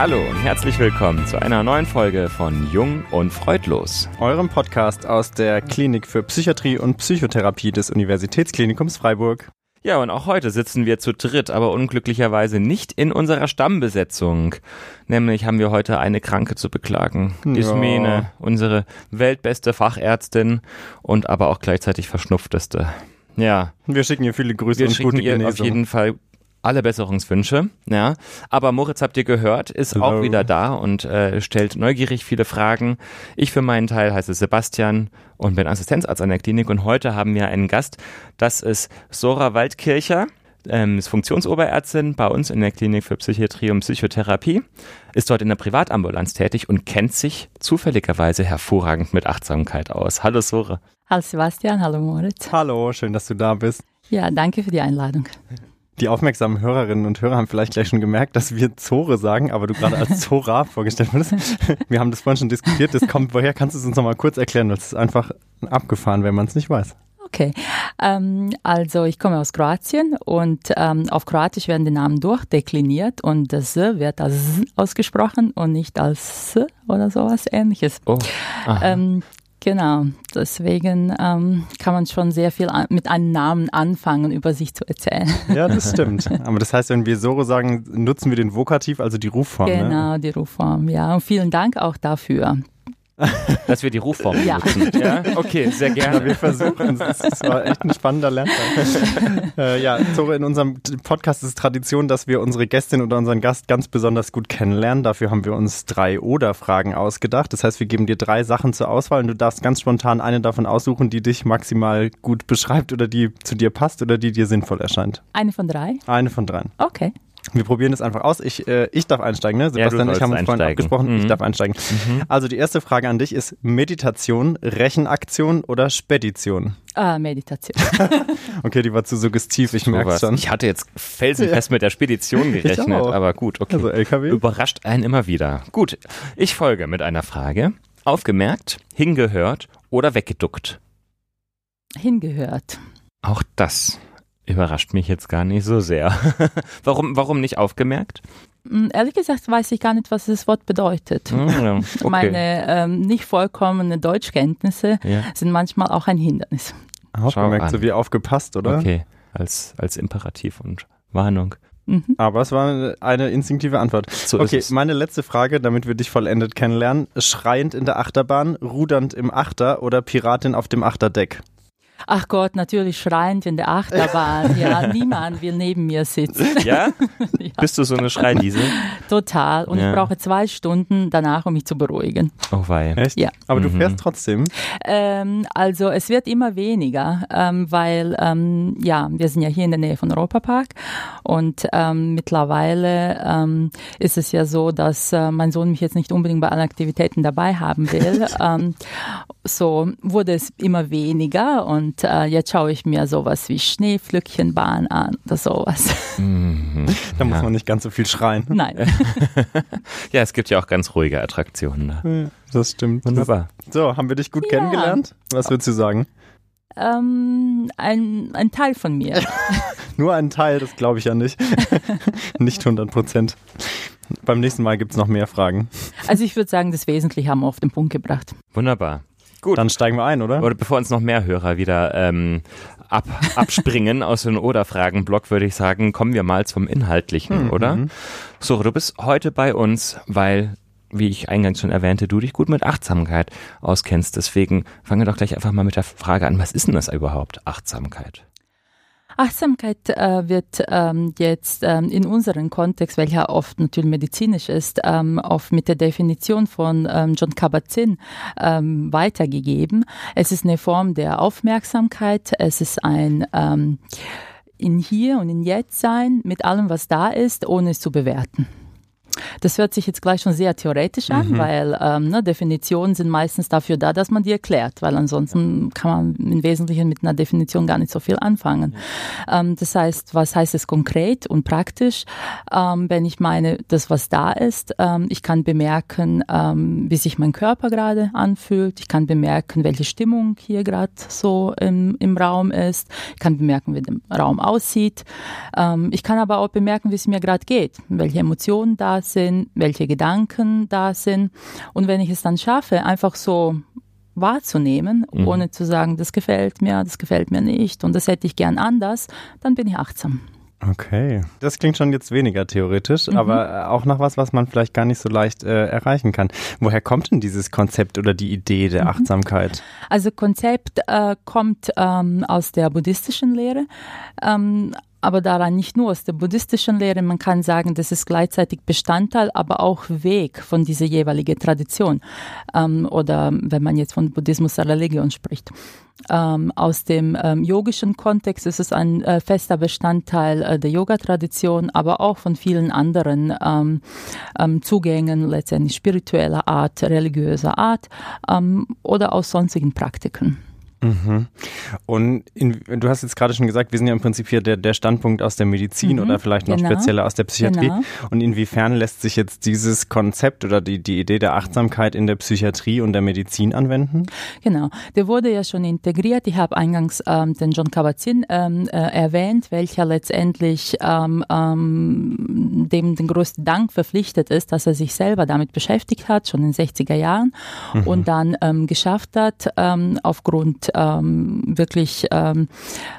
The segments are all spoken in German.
Hallo und herzlich willkommen zu einer neuen Folge von Jung und Freudlos. Eurem Podcast aus der Klinik für Psychiatrie und Psychotherapie des Universitätsklinikums Freiburg. Ja, und auch heute sitzen wir zu dritt, aber unglücklicherweise nicht in unserer Stammbesetzung. Nämlich haben wir heute eine Kranke zu beklagen. Ja. Ismene, unsere weltbeste Fachärztin und aber auch gleichzeitig verschnupfteste. Ja, Wir schicken ihr viele Grüße wir und schicken gute ihr Genesung. auf jeden Fall alle Besserungswünsche, ja. Aber Moritz habt ihr gehört, ist auch Hello. wieder da und äh, stellt neugierig viele Fragen. Ich für meinen Teil heiße Sebastian und bin Assistenzarzt an der Klinik und heute haben wir einen Gast. Das ist Sora Waldkircher. Ähm, ist Funktionsoberärztin bei uns in der Klinik für Psychiatrie und Psychotherapie, ist dort in der Privatambulanz tätig und kennt sich zufälligerweise hervorragend mit Achtsamkeit aus. Hallo Sora. Hallo Sebastian, hallo Moritz. Hallo, schön, dass du da bist. Ja, danke für die Einladung. Die aufmerksamen Hörerinnen und Hörer haben vielleicht gleich schon gemerkt, dass wir Zore sagen, aber du gerade als Zora vorgestellt wurdest. Wir haben das vorhin schon diskutiert. Das kommt, woher kannst du es uns nochmal kurz erklären? Das ist einfach abgefahren, wenn man es nicht weiß. Okay, ähm, also ich komme aus Kroatien und ähm, auf Kroatisch werden die Namen durchdekliniert und das S wird als S ausgesprochen und nicht als S oder sowas ähnliches. Oh. Ähm, genau, deswegen ähm, kann man schon sehr viel an, mit einem Namen anfangen, über sich zu erzählen. Ja, das stimmt. Aber das heißt, wenn wir Sore sagen, nutzen wir den Vokativ, also die Rufform. Ne? Genau, die Rufform, ja. Und vielen Dank auch dafür. Dass wir die Rufform Ja. nutzen. Ja, okay, sehr Ja, gerne. wir versuchen es. Das war echt ein spannender Lerntag. äh, ja, Zore, in unserem Podcast ist es Tradition, dass wir unsere Gästin oder unseren Gast ganz besonders gut kennenlernen. Dafür haben wir uns drei Oder-Fragen ausgedacht. Das heißt, wir geben dir drei Sachen zur Auswahl und du darfst ganz spontan eine davon aussuchen, die dich maximal gut beschreibt oder die zu dir passt oder die dir sinnvoll erscheint. Eine von drei? Eine von dreien. Okay. Wir probieren es einfach aus. Ich, äh, ich darf einsteigen, ne? Sebastian und ich haben uns vorhin abgesprochen. Ich Mhm. darf einsteigen. Also die erste Frage an dich ist Meditation, Rechenaktion oder Spedition? Äh, Meditation. Okay, die war zu suggestiv, ich merke schon. Ich hatte jetzt felsenfest mit der Spedition gerechnet, auch. aber gut, okay. Also LKW? Überrascht einen immer wieder. Gut, ich folge mit einer Frage. Aufgemerkt, hingehört oder weggeduckt? Hingehört. Auch das überrascht mich jetzt gar nicht so sehr. warum, warum nicht aufgemerkt? Mm, Ehrlich gesagt weiß ich gar nicht, was das Wort bedeutet. Hm, ja, okay. Meine ähm, nicht vollkommene Deutschkenntnisse ja, sind manchmal auch ein Hindernis. Aufgemerkt, so wie aufgepasst, oder? okay, als, als Imperativ und Warnung. Mhm. Aber es war eine instinktive Antwort. So Okay, ist es. meine letzte Frage, damit wir dich vollendet kennenlernen. Schreiend in der Achterbahn, rudernd im Achter oder Piratin auf dem Achterdeck? Ach Gott, natürlich schreiend in der Achterbahn. Ja, niemand will neben mir sitzen. Ja? Ja. Bist du so eine Schreiliese? Total. Und Ja. ich brauche zwei Stunden danach, um mich zu beruhigen. Oh wei. Echt? Ja. Aber du Mhm. fährst trotzdem. Ähm, also es wird immer weniger, ähm, weil ähm, ja, wir sind ja hier in der Nähe von Europapark und ähm, mittlerweile ähm, ist es ja so, dass äh, mein Sohn mich jetzt nicht unbedingt bei allen Aktivitäten dabei haben will. ähm, so wurde es immer weniger und äh, jetzt schaue ich mir sowas wie Schneepflückchenbahn an oder sowas. Mhm. Da muss Ja. man nicht ganz so viel schreien. Nein. Ja, es gibt ja auch ganz ruhige Attraktionen da. Ja, Das stimmt. Wunderbar. So, haben wir dich gut Ja. kennengelernt? Was würdest du sagen? ähm, ein, ein Teil von mir. Nur ein Teil, das glaube ich ja nicht. nicht 100 Prozent. Beim nächsten Mal gibt es noch mehr Fragen. Also ich würde sagen, das Wesentliche haben wir auf den Punkt gebracht. Wunderbar. Gut. Dann steigen wir ein, oder? Oder bevor uns noch mehr Hörer wieder ähm, ab, abspringen aus dem Oder-Fragen-Block, würde ich sagen, kommen wir mal zum Inhaltlichen, Mhm. oder? So, du bist heute bei uns, weil, wie ich eingangs schon erwähnte, du dich gut mit Achtsamkeit auskennst. Deswegen fangen wir doch gleich einfach mal mit der Frage an, was ist denn das überhaupt, Achtsamkeit? Achtsamkeit äh, wird ähm, jetzt ähm, in unserem Kontext, welcher oft natürlich medizinisch ist, ähm, oft mit der Definition von ähm, John Kabat-Zinn ähm, weitergegeben. Es ist eine Form der Aufmerksamkeit, es ist ein ähm, in hier und in jetzt sein mit allem, was da ist, ohne es zu bewerten. Das hört sich jetzt gleich schon sehr theoretisch an, Mhm. weil ähm, ne, Definitionen sind meistens dafür da, dass man die erklärt, weil ansonsten kann man im Wesentlichen mit einer Definition gar nicht so viel anfangen. Ähm, das heißt, was heißt es konkret und praktisch? Ähm, wenn ich meine, das, was da ist, ähm, ich kann bemerken, ähm, wie sich mein Körper gerade anfühlt, ich kann bemerken, welche Stimmung hier gerade so im, im Raum ist, ich kann bemerken, wie der Raum aussieht, ähm, ich kann aber auch bemerken, wie es mir gerade geht, welche Emotionen da sind, sind, welche Gedanken da sind. Und wenn ich es dann schaffe, einfach so wahrzunehmen, mhm. ohne zu sagen, das gefällt mir, das gefällt mir nicht und das hätte ich gern anders, dann bin ich achtsam. Okay, das klingt schon jetzt weniger theoretisch, mhm. aber auch noch was, was man vielleicht gar nicht so leicht äh, erreichen kann. Woher kommt denn dieses Konzept oder die Idee der mhm. Achtsamkeit? Also Konzept äh, kommt ähm, aus der buddhistischen Lehre. Ähm, aber daran nicht nur aus der buddhistischen Lehre, man kann sagen, das ist gleichzeitig Bestandteil, aber auch Weg von dieser jeweiligen Tradition. Ähm, oder wenn man jetzt von Buddhismus der Religion spricht. Ähm, aus dem ähm, yogischen Kontext ist es ein äh, fester Bestandteil äh, der Yoga-Tradition, aber auch von vielen anderen ähm, ähm Zugängen, letztendlich spiritueller Art, religiöser Art ähm, oder aus sonstigen Praktiken. Mhm. Und in, du hast jetzt gerade schon gesagt, wir sind ja im Prinzip hier der, der Standpunkt aus der Medizin mhm. oder vielleicht noch genau. spezieller aus der Psychiatrie. Genau. Und inwiefern lässt sich jetzt dieses Konzept oder die, die Idee der Achtsamkeit in der Psychiatrie und der Medizin anwenden? Genau, der wurde ja schon integriert. Ich habe eingangs ähm, den John Kabat-Zinn ähm, äh, erwähnt, welcher letztendlich ähm, ähm, dem den größten Dank verpflichtet ist, dass er sich selber damit beschäftigt hat, schon in den 60er Jahren mhm. und dann ähm, geschafft hat, ähm, ähm, wirklich ähm,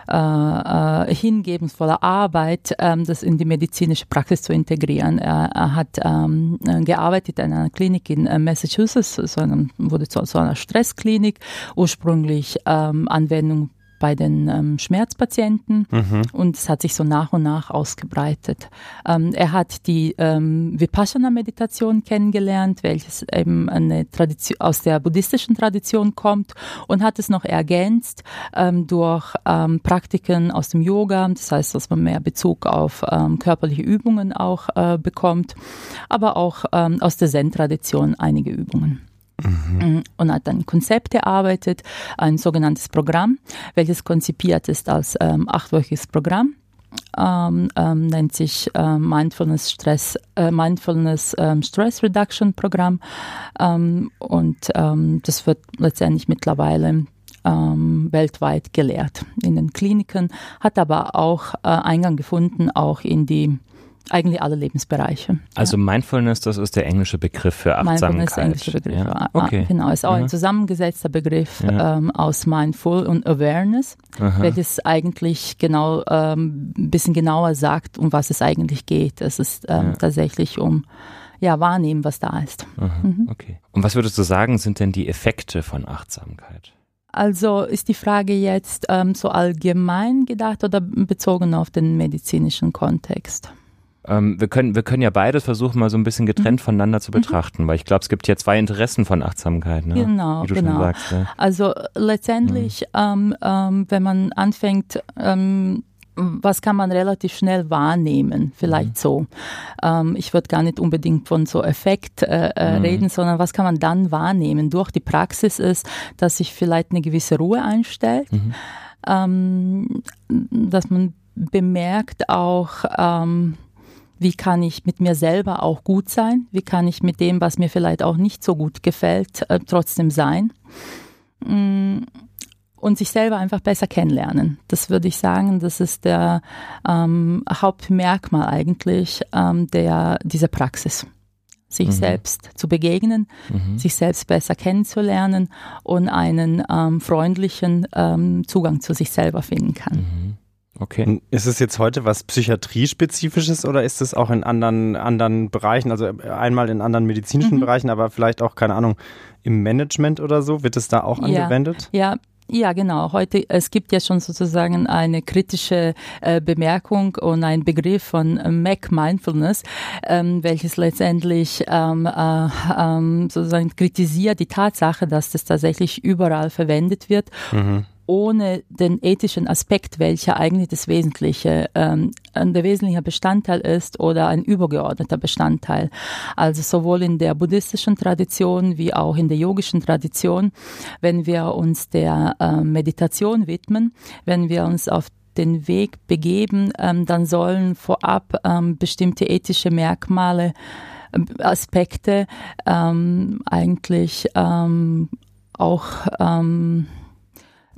äh, äh, hingebensvoller Arbeit, ähm, das in die medizinische Praxis zu integrieren. Er, er hat ähm, gearbeitet in einer Klinik in äh, Massachusetts, so wurde zu so einer Stressklinik, ursprünglich ähm, Anwendung bei den ähm, Schmerzpatienten mhm. und es hat sich so nach und nach ausgebreitet. Ähm, er hat die ähm, Vipassana-Meditation kennengelernt, welches eben eine Tradition, aus der buddhistischen Tradition kommt und hat es noch ergänzt ähm, durch ähm, Praktiken aus dem Yoga, das heißt, dass man mehr Bezug auf ähm, körperliche Übungen auch äh, bekommt, aber auch aus der Zen-Tradition einige Übungen. Mhm. Und hat ein Konzept erarbeitet, ein sogenanntes Programm, welches konzipiert ist als ähm, achtwöchiges Programm. Ähm, ähm, nennt sich äh, Mindfulness Stress äh, Mindfulness ähm, Stress Reduction Programm ähm, und ähm, das wird letztendlich mittlerweile ähm, weltweit gelehrt in den Kliniken, hat aber auch äh, Eingang gefunden auch in die eigentlich alle Lebensbereiche. Also ja. Mindfulness, das ist der englische Begriff für Achtsamkeit. Mindfulness ist der englische Begriff. Ja. Okay. Genau, ist auch mhm. ein zusammengesetzter Begriff ja. ähm, aus Mindful und Awareness, Aha. welches eigentlich genau ähm, ein bisschen genauer sagt, um was es eigentlich geht. Es ist ähm, tatsächlich um ja, wahrnehmen, was da ist. Mhm. Okay. Und was würdest du sagen, sind denn die Effekte von Achtsamkeit? Also ist die Frage jetzt ähm, so allgemein gedacht oder bezogen auf den medizinischen Kontext? Ähm, wir, können, wir können ja beides versuchen, mal so ein bisschen getrennt mhm. voneinander zu mhm. betrachten, mhm. weil ich glaube, es gibt ja zwei Interessen von Achtsamkeit. Ne? Genau, genau. Sagst, ja. Also letztendlich, mhm. ähm, ähm, wenn man anfängt, ähm, was kann man relativ schnell wahrnehmen, vielleicht mhm. so. Ähm, ich würde gar nicht unbedingt von so Effekt äh, äh, mhm. reden, sondern was kann man dann wahrnehmen durch die Praxis ist, dass sich vielleicht eine gewisse Ruhe einstellt, ähm, dass man bemerkt auch, wie kann ich mit mir selber auch gut sein, wie kann ich mit dem, was mir vielleicht auch nicht so gut gefällt, äh, trotzdem sein mm, und sich selber einfach besser kennenlernen. Das würde ich sagen, das ist der ähm, Hauptmerkmal eigentlich ähm, der, dieser Praxis. Sich mhm. selbst zu begegnen, mhm. sich selbst besser kennenzulernen und einen ähm, freundlichen ähm, Zugang zu sich selber finden kann. Mhm. Okay. Ist es jetzt heute was Psychiatriespezifisches oder ist es auch in anderen, anderen Bereichen, also einmal in anderen medizinischen mhm. Bereichen, aber vielleicht auch, keine Ahnung, im Management oder so? Wird es da auch angewendet? Ja, ja. Ja, genau. Heute, es gibt ja schon sozusagen eine kritische äh, Bemerkung und ein Begriff von äh, Mac Mindfulness, ähm, welches letztendlich ähm, äh, ähm, sozusagen kritisiert die Tatsache, dass das tatsächlich überall verwendet wird. Mhm ohne den ethischen Aspekt, welcher eigentlich das Wesentliche, ähm, der wesentliche Bestandteil ist oder ein übergeordneter Bestandteil. Also sowohl in der buddhistischen Tradition wie auch in der yogischen Tradition, wenn wir uns der äh, Meditation widmen, wenn wir uns auf den Weg begeben, ähm, dann sollen vorab ähm, bestimmte ethische Merkmale, äh, Aspekte ähm, eigentlich ähm, auch ähm,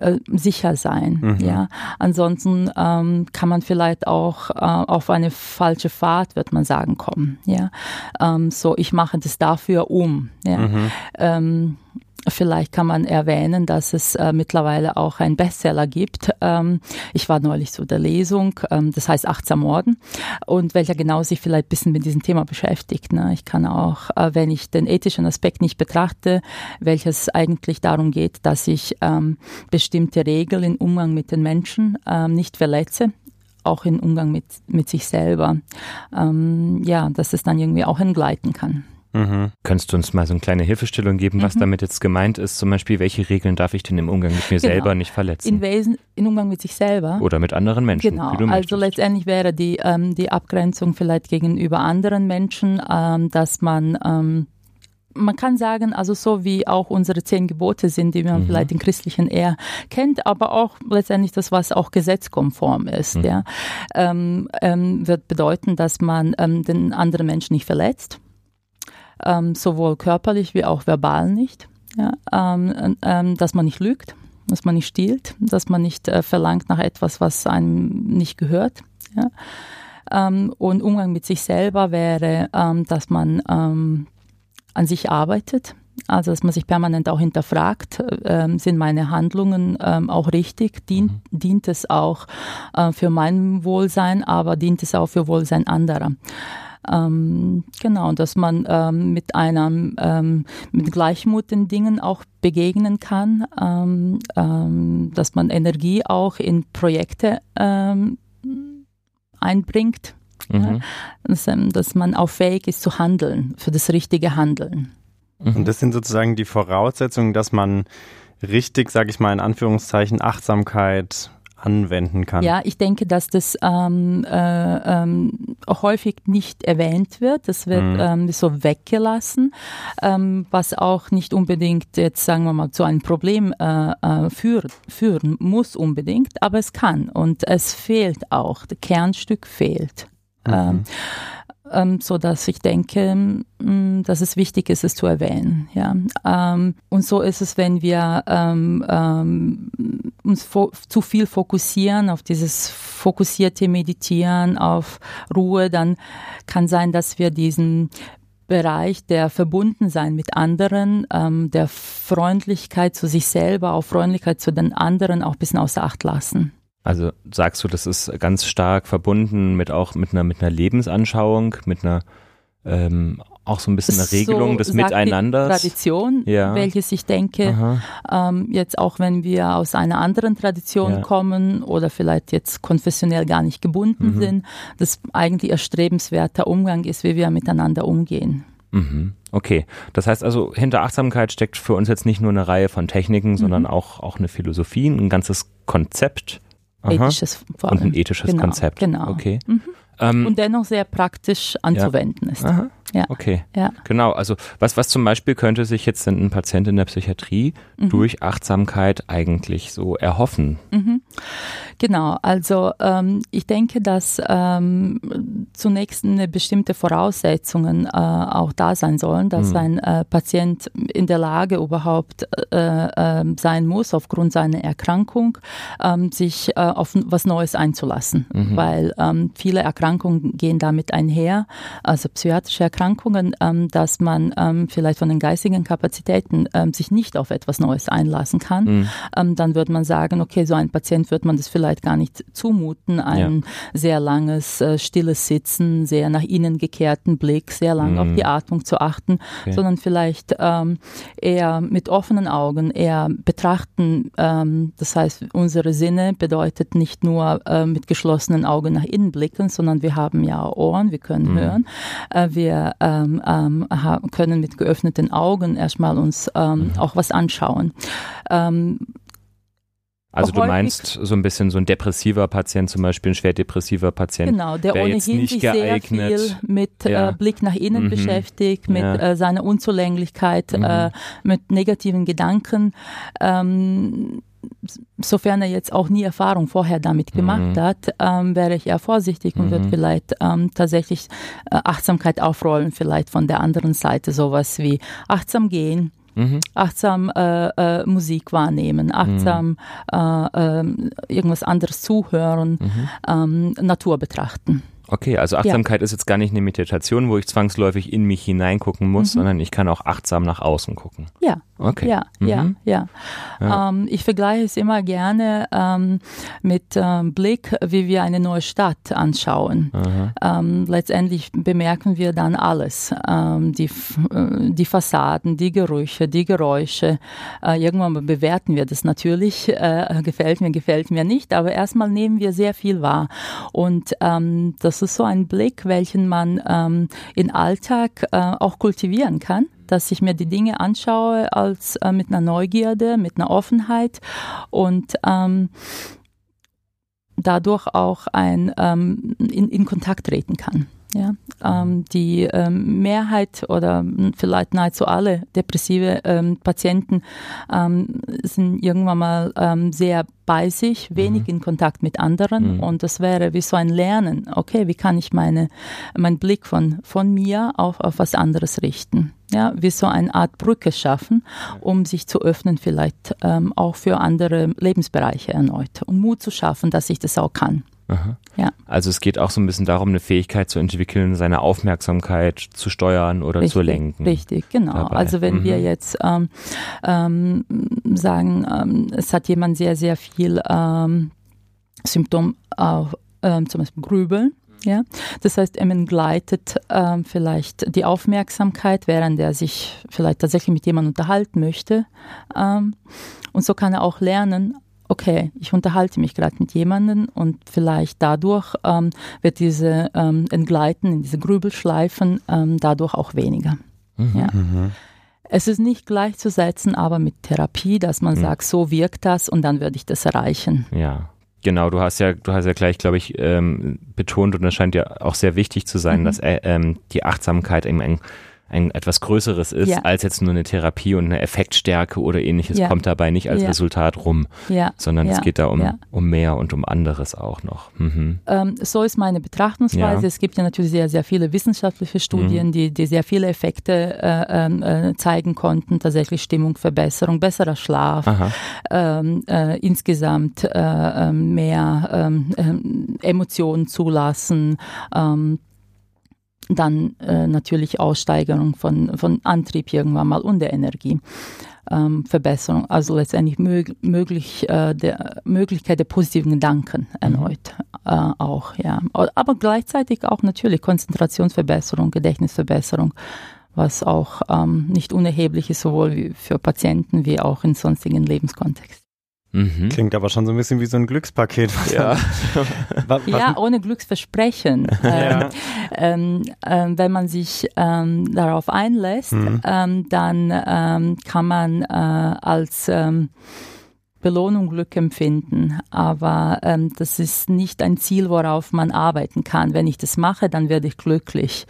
äh, sicher sein. Mhm. Ja, ansonsten ähm, kann man vielleicht auch äh, auf eine falsche Fahrt, wird man sagen, kommen. Ja, ähm, so ich mache das dafür um. Ja. Mhm. Ähm, Vielleicht kann man erwähnen, dass es äh, mittlerweile auch einen Bestseller gibt. Ähm, ich war neulich zu der Lesung, ähm, das heißt Achtsam Morden, und welcher genau sich vielleicht ein bisschen mit diesem Thema beschäftigt. Ne? Ich kann auch, äh, wenn ich den ethischen Aspekt nicht betrachte, welches eigentlich darum geht, dass ich ähm, bestimmte Regeln im Umgang mit den Menschen ähm, nicht verletze, auch im Umgang mit, mit sich selber. Ähm, ja, dass es dann irgendwie auch entgleiten kann. Mhm. Könntest du uns mal so eine kleine Hilfestellung geben, was mhm. damit jetzt gemeint ist? Zum Beispiel, welche Regeln darf ich denn im Umgang mit mir genau. selber nicht verletzen? In Wesen, im Umgang mit sich selber. Oder mit anderen Menschen. Genau. also möchtest. letztendlich wäre die, ähm, die Abgrenzung vielleicht gegenüber anderen Menschen, ähm, dass man ähm, man kann sagen, also so wie auch unsere zehn Gebote sind, die man mhm. vielleicht in christlichen eher kennt, aber auch letztendlich das, was auch gesetzkonform ist, mhm. ja, ähm, ähm, wird bedeuten, dass man ähm, den anderen Menschen nicht verletzt, ähm, sowohl körperlich wie auch verbal nicht. Ja, ähm, ähm, dass man nicht lügt, dass man nicht stiehlt, dass man nicht äh, verlangt nach etwas, was einem nicht gehört. Ja. Ähm, und Umgang mit sich selber wäre, ähm, dass man ähm, an sich arbeitet, also dass man sich permanent auch hinterfragt, äh, sind meine Handlungen äh, auch richtig, dient, mhm. dient es auch äh, für mein Wohlsein, aber dient es auch für Wohlsein anderer. Ähm, genau, dass man ähm, mit einem ähm, mit Gleichmut den Dingen auch begegnen kann, ähm, ähm, dass man Energie auch in Projekte ähm, einbringt, mhm. ja, dass, dass man auch fähig ist zu handeln, für das richtige Handeln. Und das sind sozusagen die Voraussetzungen, dass man richtig, sage ich mal in Anführungszeichen, Achtsamkeit anwenden kann. Ja, ich denke, dass das ähm, äh, ähm, häufig nicht erwähnt wird. Das wird mhm. ähm, so weggelassen, ähm, was auch nicht unbedingt jetzt, sagen wir mal, zu einem Problem äh, äh, führen, führen muss unbedingt, aber es kann und es fehlt auch, das Kernstück fehlt. Mhm. Ähm, so dass ich denke, mm, dass es wichtig ist, es zu erwähnen. Ja, ähm, und so ist es, wenn wir ähm, ähm, uns zu viel fokussieren auf dieses fokussierte Meditieren, auf Ruhe, dann kann sein, dass wir diesen Bereich der Verbundensein mit anderen, ähm, der Freundlichkeit zu sich selber, auch Freundlichkeit zu den anderen auch ein bisschen außer Acht lassen. Also sagst du, das ist ganz stark verbunden mit auch mit einer mit einer Lebensanschauung, mit einer ähm, auch so ein bisschen eine Regelung so des Miteinanders. Tradition, ja. welches ich denke, ähm, jetzt auch wenn wir aus einer anderen Tradition ja. kommen oder vielleicht jetzt konfessionell gar nicht gebunden mhm. sind, das eigentlich erstrebenswerter Umgang ist, wie wir miteinander umgehen. Mhm. Okay, das heißt also, hinter Achtsamkeit steckt für uns jetzt nicht nur eine Reihe von Techniken, mhm. sondern auch, auch eine Philosophie, ein ganzes Konzept, ethisches vor allem. Und ein ethisches genau, Konzept. Genau. Okay. Mhm. Ähm, und dennoch sehr praktisch anzuwenden ja. ist. Aha. Ja. Okay. Ja. Genau. Also was, was zum Beispiel könnte sich jetzt ein Patient in der Psychiatrie mhm. durch Achtsamkeit eigentlich so erhoffen? Mhm. Genau. Also ähm, ich denke, dass ähm, zunächst eine bestimmte Voraussetzungen äh, auch da sein sollen, dass mhm. ein äh, Patient in der Lage überhaupt äh, ähm, sein muss, aufgrund seiner Erkrankung, ähm, sich äh, auf was Neues einzulassen. Mhm. Weil ähm, viele Erkrankungen gehen damit einher, also psychiatrische Erkrankungen Erkrankungen, ähm, dass man ähm, vielleicht von den geistigen Kapazitäten ähm, sich nicht auf etwas Neues einlassen kann, mhm. Dann würde man sagen, okay, so ein Patient wird man das vielleicht gar nicht zumuten, ein ja. sehr langes, äh, stilles Sitzen, sehr nach innen gekehrten Blick, sehr lang mhm. auf die Atmung zu achten, okay. sondern vielleicht eher mit offenen Augen, eher betrachten. Das heißt, unsere Sinne bedeutet nicht nur äh, mit geschlossenen Augen nach innen blicken, sondern wir haben ja Ohren, wir können mhm. hören, äh, wir ähm, ähm, können mit geöffneten Augen erstmal uns ähm, mhm. auch was anschauen. Ähm, also du meinst so ein bisschen so ein depressiver Patient, zum Beispiel ein schwer depressiver Patient. Genau, der ohnehin sich geeignet. sehr viel mit äh, ja. äh, Blick nach innen mhm. beschäftigt, mit ja. äh, seiner Unzulänglichkeit, mhm. äh, mit negativen Gedanken. Ähm, sofern er jetzt auch nie Erfahrung vorher damit gemacht mhm. hat, ähm, wäre ich eher vorsichtig und mhm. würde vielleicht ähm, tatsächlich äh, Achtsamkeit aufrollen, vielleicht von der anderen Seite sowas wie achtsam gehen, Mhm. Achtsam äh, äh, Musik wahrnehmen, achtsam mhm. äh, irgendwas anderes zuhören, mhm. ähm, Natur betrachten. Okay, also Achtsamkeit ja. ist jetzt gar nicht eine Meditation, wo ich zwangsläufig in mich hineingucken muss, mhm. sondern ich kann auch achtsam nach außen gucken. Ja. Okay. Ja, mhm. ja, ja. ja. Ähm, ich vergleiche es immer gerne ähm, mit ähm, Blick, wie wir eine neue Stadt anschauen. Ähm, letztendlich bemerken wir dann alles. Ähm, die, äh, die Fassaden, die Gerüche, die Geräusche. Äh, irgendwann bewerten wir das natürlich. Äh, gefällt mir, gefällt mir nicht. Aber erstmal nehmen wir sehr viel wahr. Und ähm, das ist so ein Blick, welchen man ähm, im Alltag äh, auch kultivieren kann dass ich mir die Dinge anschaue als äh, mit einer Neugierde, mit einer Offenheit und ähm, dadurch auch ein, ähm, in, in Kontakt treten kann. Ja, ähm, die ähm, Mehrheit oder vielleicht nahezu alle depressive ähm, Patienten ähm, sind irgendwann mal ähm, sehr bei sich, wenig mhm. in Kontakt mit anderen mhm. und das wäre wie so ein Lernen. Okay, wie kann ich meine, meinen Blick von, von mir auf, auf was anderes richten? Ja, wie so eine Art Brücke schaffen, um sich zu öffnen, vielleicht ähm, auch für andere Lebensbereiche erneut und Mut zu schaffen, dass ich das auch kann. Aha. Ja. Also es geht auch so ein bisschen darum, eine Fähigkeit zu entwickeln, seine Aufmerksamkeit zu steuern oder richtig, zu lenken. Richtig, genau. Dabei. Also wenn mhm. wir jetzt ähm, ähm, sagen, ähm, es hat jemand sehr, sehr viel ähm, Symptom auf ähm, zum Beispiel Grübeln, ja, das heißt, er entgleitet ähm, vielleicht die Aufmerksamkeit, während er sich vielleicht tatsächlich mit jemandem unterhalten möchte. Ähm, und so kann er auch lernen, okay, ich unterhalte mich gerade mit jemandem und vielleicht dadurch ähm, wird diese ähm, Entgleiten in diese Grübelschleifen ähm, dadurch auch weniger. Mhm. Ja. Mhm. Es ist nicht gleichzusetzen, aber mit Therapie, dass man mhm. sagt, so wirkt das und dann würde ich das erreichen. Ja. Genau, du hast ja, du hast ja gleich, glaube ich, ähm, betont und das scheint ja auch sehr wichtig zu sein, mhm. dass äh, ähm, die Achtsamkeit im, im ein etwas Größeres ist ja. als jetzt nur eine Therapie und eine Effektstärke oder ähnliches ja. kommt dabei nicht als ja. Resultat rum, sondern es geht da um, um mehr und um anderes auch noch. Mhm. Ähm, so ist meine Betrachtungsweise. Es gibt ja natürlich sehr, sehr viele wissenschaftliche Studien, mhm. die, die sehr viele Effekte äh, ähm, äh, zeigen konnten, tatsächlich Stimmungsverbesserung, besserer Schlaf, ähm, äh, insgesamt äh, ähm, mehr ähm, ähm, Emotionen zulassen, dann äh, natürlich Aussteigerung von, von Antrieb irgendwann mal und der Energie. Ähm, Verbesserung, also letztendlich mög möglich, äh, der Möglichkeit der positiven Gedanken mhm. erneut äh, auch, ja. Aber gleichzeitig auch natürlich Konzentrationsverbesserung, Gedächtnisverbesserung, was auch ähm, nicht unerheblich ist, sowohl für Patienten wie auch in sonstigen Lebenskontext. Mhm. Klingt aber schon so ein bisschen wie so ein Glückspaket. Ja, ja ohne Glücksversprechen. ja. ähm, ähm, wenn man sich ähm, darauf einlässt, mhm. Ähm, dann ähm, kann man äh, als ähm, Belohnung Glück empfinden, aber das ist nicht ein Ziel, worauf man arbeiten kann. Wenn ich das mache, dann werde ich glücklich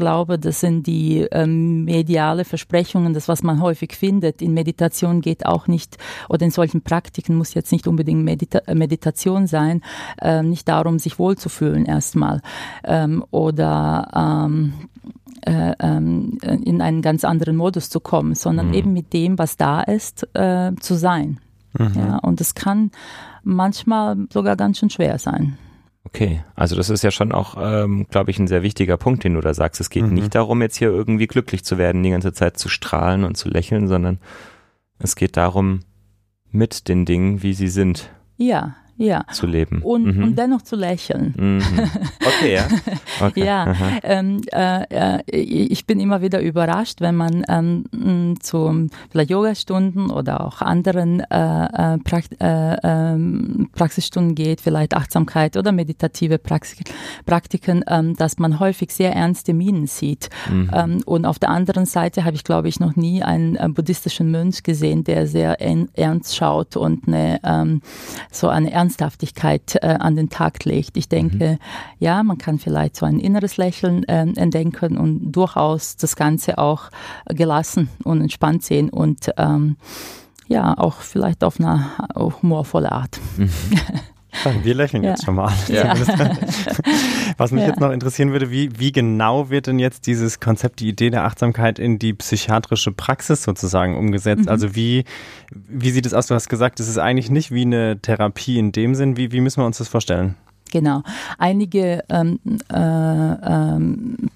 glaube, das sind die ähm, mediale Versprechungen, das, was man häufig findet. In Meditation geht auch nicht, oder in solchen Praktiken muss jetzt nicht unbedingt Medita äh, Meditation sein, äh, nicht darum, sich wohlzufühlen erstmal. Ähm, oder ähm, äh, ähm, in einen ganz anderen Modus zu kommen, sondern mhm. eben mit dem, was da ist, äh, zu sein. Mhm. Ja, und das kann manchmal sogar ganz schön schwer sein. Okay, also das ist ja schon auch, ähm, glaube ich, ein sehr wichtiger Punkt, den du da sagst. Es geht mhm. nicht darum, jetzt hier irgendwie glücklich zu werden, die ganze Zeit zu strahlen und zu lächeln, sondern es geht darum, mit den Dingen, wie sie sind. Ja, ja. zu leben. Und, mhm. und dennoch zu lächeln. Mhm. Okay, ja. Okay. ja, ähm, äh, äh, ich bin immer wieder überrascht, wenn man ähm, zu vielleicht Yogastunden oder auch anderen äh, äh Prakt äh, ähm, Praxisstunden geht, vielleicht Achtsamkeit oder meditative Praxik Praktiken, ähm, dass man häufig sehr ernste Minen sieht. Mhm. Ähm, und auf der anderen Seite habe ich, glaube ich, noch nie einen buddhistischen Mönch gesehen, der sehr ernst schaut und eine, so eine ernste Ernsthaftigkeit äh, an den Tag legt. Ich denke, mhm. ja, man kann vielleicht so ein inneres Lächeln äh, entdenken und durchaus das Ganze auch gelassen und entspannt sehen und ähm, ja, auch vielleicht auf eine humorvolle Art. Mhm. Wir lächeln ja. jetzt schon mal. Ja. Was mich ja. jetzt noch interessieren würde, wie, wie genau wird denn jetzt dieses Konzept, die Idee der Achtsamkeit in die psychiatrische Praxis sozusagen umgesetzt? Mhm. Also wie, wie sieht es aus? Du hast gesagt, es ist eigentlich nicht wie eine Therapie in dem Sinn. Wie, wie müssen wir uns das vorstellen? Genau. Einige ähm, äh, ähm,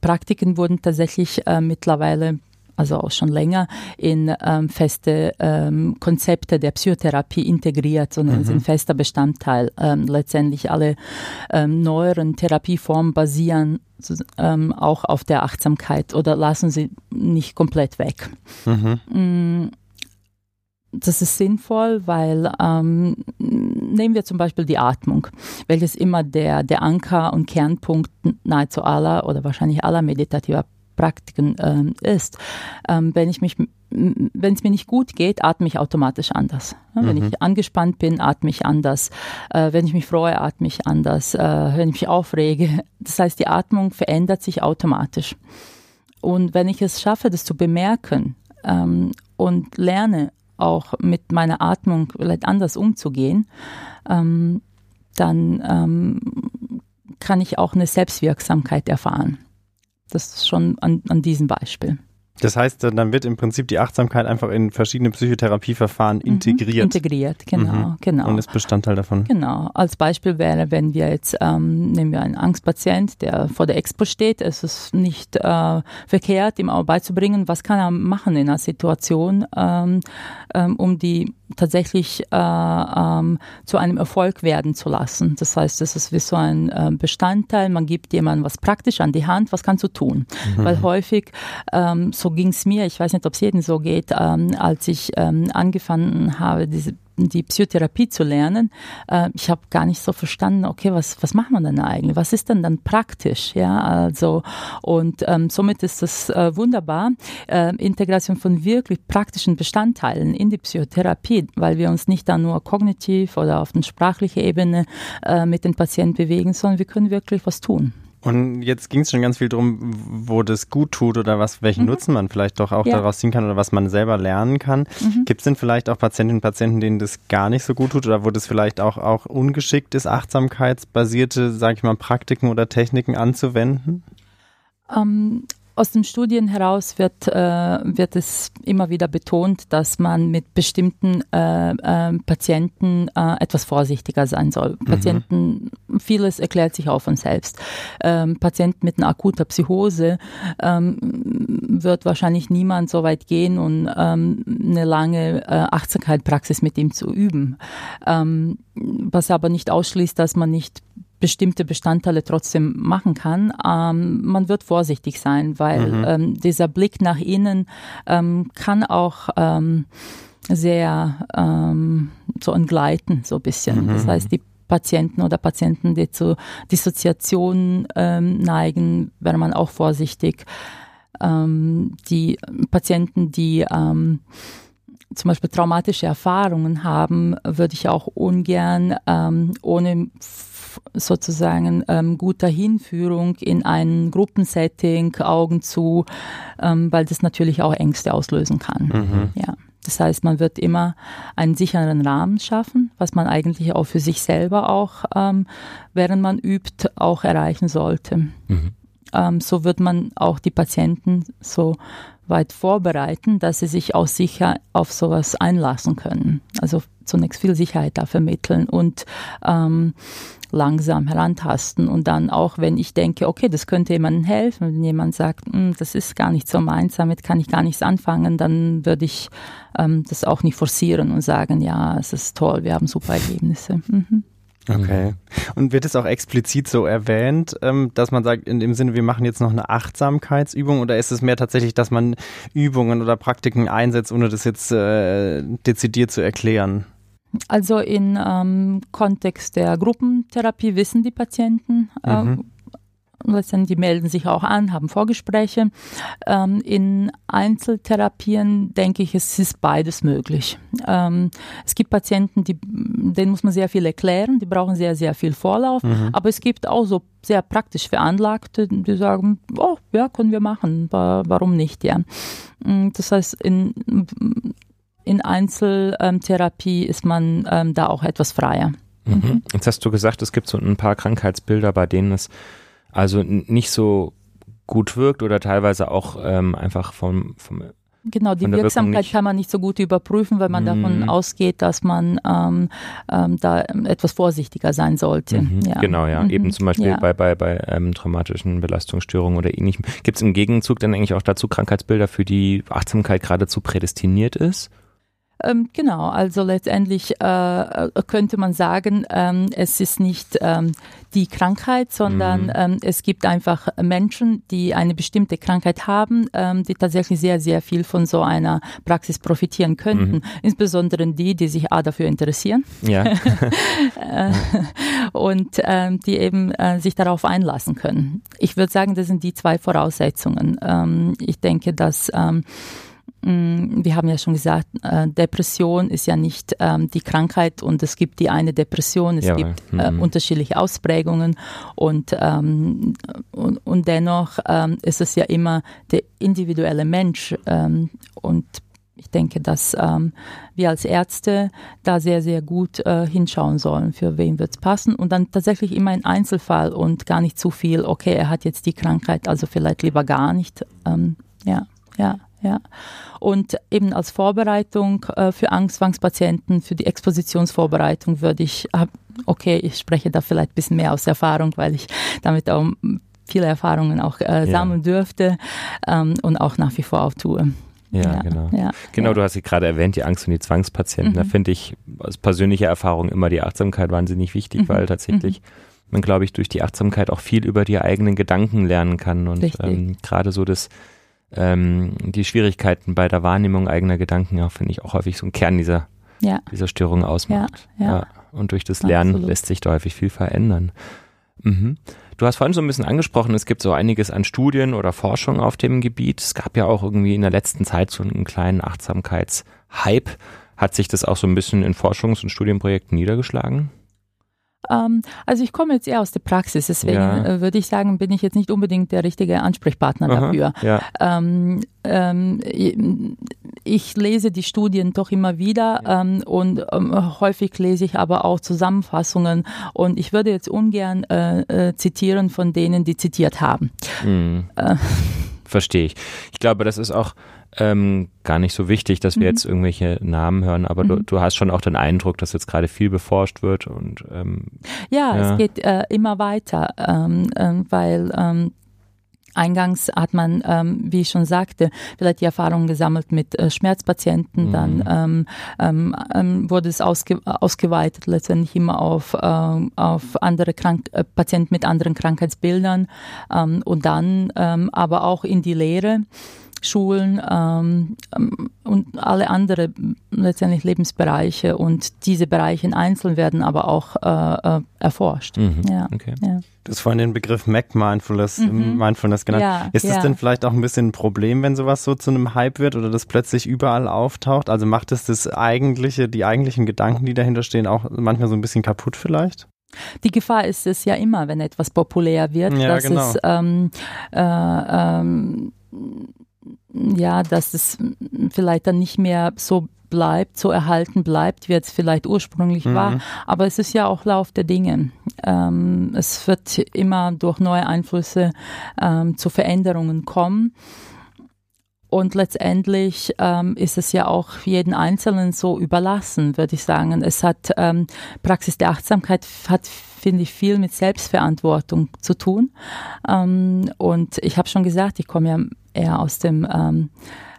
Praktiken wurden tatsächlich äh, mittlerweile also auch schon länger, in ähm, feste ähm, Konzepte der Psychotherapie integriert, sondern mhm. sind fester Bestandteil. Ähm, letztendlich alle ähm, neueren Therapieformen basieren ähm, auch auf der Achtsamkeit oder lassen sie nicht komplett weg. Mhm. Mm, das ist sinnvoll, weil ähm, nehmen wir zum Beispiel die Atmung, welches immer der, der Anker und Kernpunkt nahezu aller oder wahrscheinlich aller meditativer Praktiken ähm, ist. Ähm, wenn ich mich wenn es mir nicht gut geht, atme ich automatisch anders. Wenn mhm. ich angespannt bin, atme ich anders. Äh, wenn ich mich freue, atme ich anders. Äh, wenn ich mich aufrege. Das heißt, die Atmung verändert sich automatisch. Und wenn ich es schaffe, das zu bemerken ähm, und lerne, auch mit meiner Atmung vielleicht anders umzugehen, ähm, dann ähm, kann ich auch eine Selbstwirksamkeit erfahren. Das ist schon an, an diesem Beispiel. Das heißt, dann wird im Prinzip die Achtsamkeit einfach in verschiedene Psychotherapieverfahren mhm, integriert. Integriert, genau, mhm. genau. Und ist Bestandteil davon. Genau. Als Beispiel wäre, wenn wir jetzt, ähm, nehmen wir einen Angstpatient, der vor der Expo steht, es ist nicht äh, verkehrt, ihm auch beizubringen, was kann er machen in einer Situation, ähm, ähm, um die tatsächlich äh, ähm, zu einem Erfolg werden zu lassen. Das heißt, das ist wie so ein äh, Bestandteil, man gibt jemandem was praktisch an die Hand, was kannst du tun? Mhm. Weil häufig, ähm, so ging es mir, ich weiß nicht, ob es jedem so geht, ähm, als ich ähm, angefangen habe, diese die Psychotherapie zu lernen. Äh, ich habe gar nicht so verstanden, okay, was, was macht man denn eigentlich? Was ist denn dann praktisch? Ja, also, und ähm, somit ist es äh, wunderbar, äh, Integration von wirklich praktischen Bestandteilen in die Psychotherapie, weil wir uns nicht da nur kognitiv oder auf der sprachlichen Ebene äh, mit den Patienten bewegen, sondern wir können wirklich was tun. Und jetzt ging es schon ganz viel darum, wo das gut tut oder was, welchen mhm. Nutzen man vielleicht doch auch ja. daraus ziehen kann oder was man selber lernen kann. Mhm. Gibt es denn vielleicht auch Patientinnen und Patienten, denen das gar nicht so gut tut oder wo das vielleicht auch, auch ungeschickt ist, achtsamkeitsbasierte, sage ich mal, Praktiken oder Techniken anzuwenden? Ähm, aus den Studien heraus wird, äh, wird es immer wieder betont, dass man mit bestimmten äh, äh, Patienten etwas vorsichtiger sein soll. Mhm. Patienten, vieles erklärt sich auch von selbst. Ähm, Patienten mit einer akuter Psychose ähm, wird wahrscheinlich niemand so weit gehen und ähm, eine lange äh, Achtsamkeitspraxis mit ihm zu üben. Ähm, was aber nicht ausschließt, dass man nicht bestimmte Bestandteile trotzdem machen kann. Ähm, man wird vorsichtig sein, weil mhm. ähm, dieser Blick nach innen ähm, kann auch ähm, sehr ähm, so entgleiten, so ein bisschen. Mhm. Das heißt, die Patienten oder Patienten, die zu Dissoziationen ähm, neigen, wäre man auch vorsichtig. die Patienten, die zum Beispiel traumatische Erfahrungen haben, würde ich auch ungern ähm, ohne sozusagen ähm, guter Hinführung in ein Gruppensetting, Augen zu, ähm, weil das natürlich auch Ängste auslösen kann. Mhm. Ja. Das heißt, man wird immer einen sicheren Rahmen schaffen, was man eigentlich auch für sich selber auch, ähm, während man übt, auch erreichen sollte. Mhm. Ähm, so wird man auch die Patienten so weit vorbereiten, dass sie sich auch sicher auf sowas einlassen können. Also zunächst viel Sicherheit da vermitteln und ähm, langsam herantasten. Und dann auch, wenn ich denke, okay, das könnte jemandem helfen, wenn jemand sagt, hm, das ist gar nicht so meins, damit kann ich gar nichts anfangen, dann würde ich ähm, das auch nicht forcieren und sagen, ja, es ist toll, wir haben super Ergebnisse. Mhm. Okay. Und wird es auch explizit so erwähnt, ähm, dass man sagt, in dem Sinne, wir machen jetzt noch eine Achtsamkeitsübung oder ist es mehr tatsächlich, dass man Übungen oder Praktiken einsetzt, ohne das jetzt äh, dezidiert zu erklären? Also im ähm, Kontext der Gruppentherapie wissen die Patienten, äh, mhm. letztendlich die melden sich auch an, haben Vorgespräche. Ähm, in Einzeltherapien denke ich, es ist beides möglich. Ähm, es gibt Patienten, die, denen muss man sehr viel erklären, die brauchen sehr, sehr viel Vorlauf, mhm. aber es gibt auch so sehr praktisch Veranlagte, die sagen, oh, ja, können wir machen, warum nicht, ja. Das heißt, in in Einzeltherapie ist man ähm, da auch etwas freier. Mhm. Jetzt hast du gesagt, es gibt so ein paar Krankheitsbilder, bei denen es also nicht so gut wirkt oder teilweise auch ähm, einfach vom, vom Genau, die Wirksamkeit kann man nicht so gut überprüfen, weil man mhm. davon ausgeht, dass man ähm, ähm, da etwas vorsichtiger sein sollte. Mhm. Ja. Genau, ja. Mhm. Eben zum Beispiel ja. bei, bei, bei ähm, traumatischen Belastungsstörungen oder ähnlichem. Gibt es im Gegenzug dann eigentlich auch dazu Krankheitsbilder, für die Achtsamkeit geradezu prädestiniert ist? Ähm, genau, also letztendlich äh, könnte man sagen, ähm, es ist nicht ähm, die Krankheit, sondern mhm. Ähm, es gibt einfach Menschen, die eine bestimmte Krankheit haben, ähm, die tatsächlich sehr, sehr viel von so einer Praxis profitieren könnten. Mhm. Insbesondere die, die sich A dafür interessieren ja. Äh, und ähm, die eben äh, sich darauf einlassen können. Ich würde sagen, das sind die zwei Voraussetzungen. ich denke, dass wir haben ja schon gesagt, äh, Depression ist ja nicht ähm, die Krankheit und es gibt die eine Depression, es ja, gibt äh, mhm. unterschiedliche Ausprägungen und, ähm, und, und, dennoch ähm, ist es ja immer der individuelle Mensch und ich denke, dass ähm, wir als Ärzte da sehr, sehr gut äh, hinschauen sollen, für wen wird es passen und dann tatsächlich immer ein Einzelfall und gar nicht zu viel, okay, er hat jetzt die Krankheit, also vielleicht lieber gar nicht. Ähm, ja, ja ja. Und eben als Vorbereitung äh, für Angstzwangspatienten, für die Expositionsvorbereitung würde ich, okay, ich spreche da vielleicht ein bisschen mehr aus Erfahrung, weil ich damit auch viele Erfahrungen auch äh, sammeln ja. dürfte ähm, und auch nach wie vor auch tue. Ja, ja, genau. Ja, genau, ja. du hast sie gerade erwähnt, die Angst und die Zwangspatienten. Mhm. Da finde ich aus persönlicher Erfahrung immer die Achtsamkeit wahnsinnig wichtig, mhm. weil tatsächlich mhm. man, glaube ich, durch die Achtsamkeit auch viel über die eigenen Gedanken lernen kann. Und ähm, gerade so das ähm, die Schwierigkeiten bei der Wahrnehmung eigener Gedanken ja, finde ich auch häufig so ein Kern dieser, ja. dieser Störung ausmacht. Ja, ja. Und durch das Lernen Absolut. lässt sich da häufig viel verändern. Mhm. Du hast vorhin so ein bisschen angesprochen, es gibt so einiges an Studien oder Forschung auf dem Gebiet. Es gab ja auch irgendwie in der letzten Zeit so einen kleinen Achtsamkeitshype. Hat sich das auch so ein bisschen in Forschungs- und Studienprojekten niedergeschlagen? Ähm, also ich komme jetzt eher aus der Praxis, deswegen ja. Äh, würde ich sagen, bin ich jetzt nicht unbedingt der richtige Ansprechpartner Aha, dafür. Ja. Ähm, ähm, ich lese die Studien doch immer wieder ähm, und ähm, häufig lese ich aber auch Zusammenfassungen und ich würde jetzt ungern äh, äh, zitieren von denen, die zitiert haben. Mhm. Äh. Verstehe ich. Ich glaube, das ist auch ähm, gar nicht so wichtig, dass wir mhm. jetzt irgendwelche Namen hören, aber mhm. du, du, hast schon auch den Eindruck, dass jetzt gerade viel beforscht wird und ähm, ja, ja, es geht äh, immer weiter, ähm, äh, weil ähm, Eingangs hat man, ähm, wie ich schon sagte, vielleicht die Erfahrung gesammelt mit äh, Schmerzpatienten. Mhm. Dann ähm, ähm, ähm, wurde es ausge ausgeweitet letztendlich immer auf, ähm, auf andere Krank äh, Patienten mit anderen Krankheitsbildern ähm, und dann ähm, aber auch in die Lehre. Schulen ähm, ähm, und alle andere letztendlich Lebensbereiche und diese Bereiche einzeln werden aber auch äh, äh, erforscht. Mhm, ja, okay. ja. Du hast vorhin den Begriff Mac Mindfulness, mhm. Mindfulness genannt. Ja, ist es ja. denn vielleicht auch ein bisschen ein Problem, wenn sowas so zu einem Hype wird oder das plötzlich überall auftaucht? Also macht es das eigentliche, die eigentlichen Gedanken, die dahinter stehen, auch manchmal so ein bisschen kaputt vielleicht? Die Gefahr ist es ja immer, wenn etwas populär wird, ja, dass genau. es ähm, äh, ähm, ja, dass es vielleicht dann nicht mehr so bleibt, so erhalten bleibt, wie es vielleicht ursprünglich mhm. war. Aber es ist ja auch Lauf der Dinge. Ähm, es wird immer durch neue Einflüsse ähm, zu Veränderungen kommen. Und letztendlich ähm, ist es ja auch jeden Einzelnen so überlassen, würde ich sagen. Es hat ähm, Praxis der Achtsamkeit hat finde ich viel mit Selbstverantwortung zu tun. Ähm, und ich habe schon gesagt, ich komme ja eher aus dem ähm,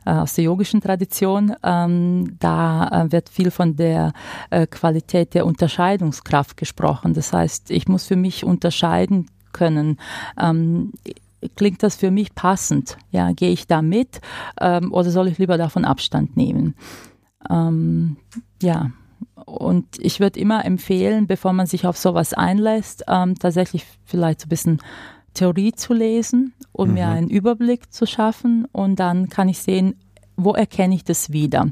äh, aus der yogischen Tradition. Ähm, da äh, wird viel von der äh, Qualität der Unterscheidungskraft gesprochen. Das heißt, ich muss für mich unterscheiden können. Ähm, klingt das für mich passend? Ja, gehe ich da mit ähm, oder soll ich lieber davon Abstand nehmen? Ähm, ja. Und ich würde immer empfehlen, bevor man sich auf sowas einlässt, ähm, tatsächlich vielleicht so ein bisschen Theorie zu lesen, um mhm. mir einen Überblick zu schaffen und dann kann ich sehen, wo erkenne ich das wieder?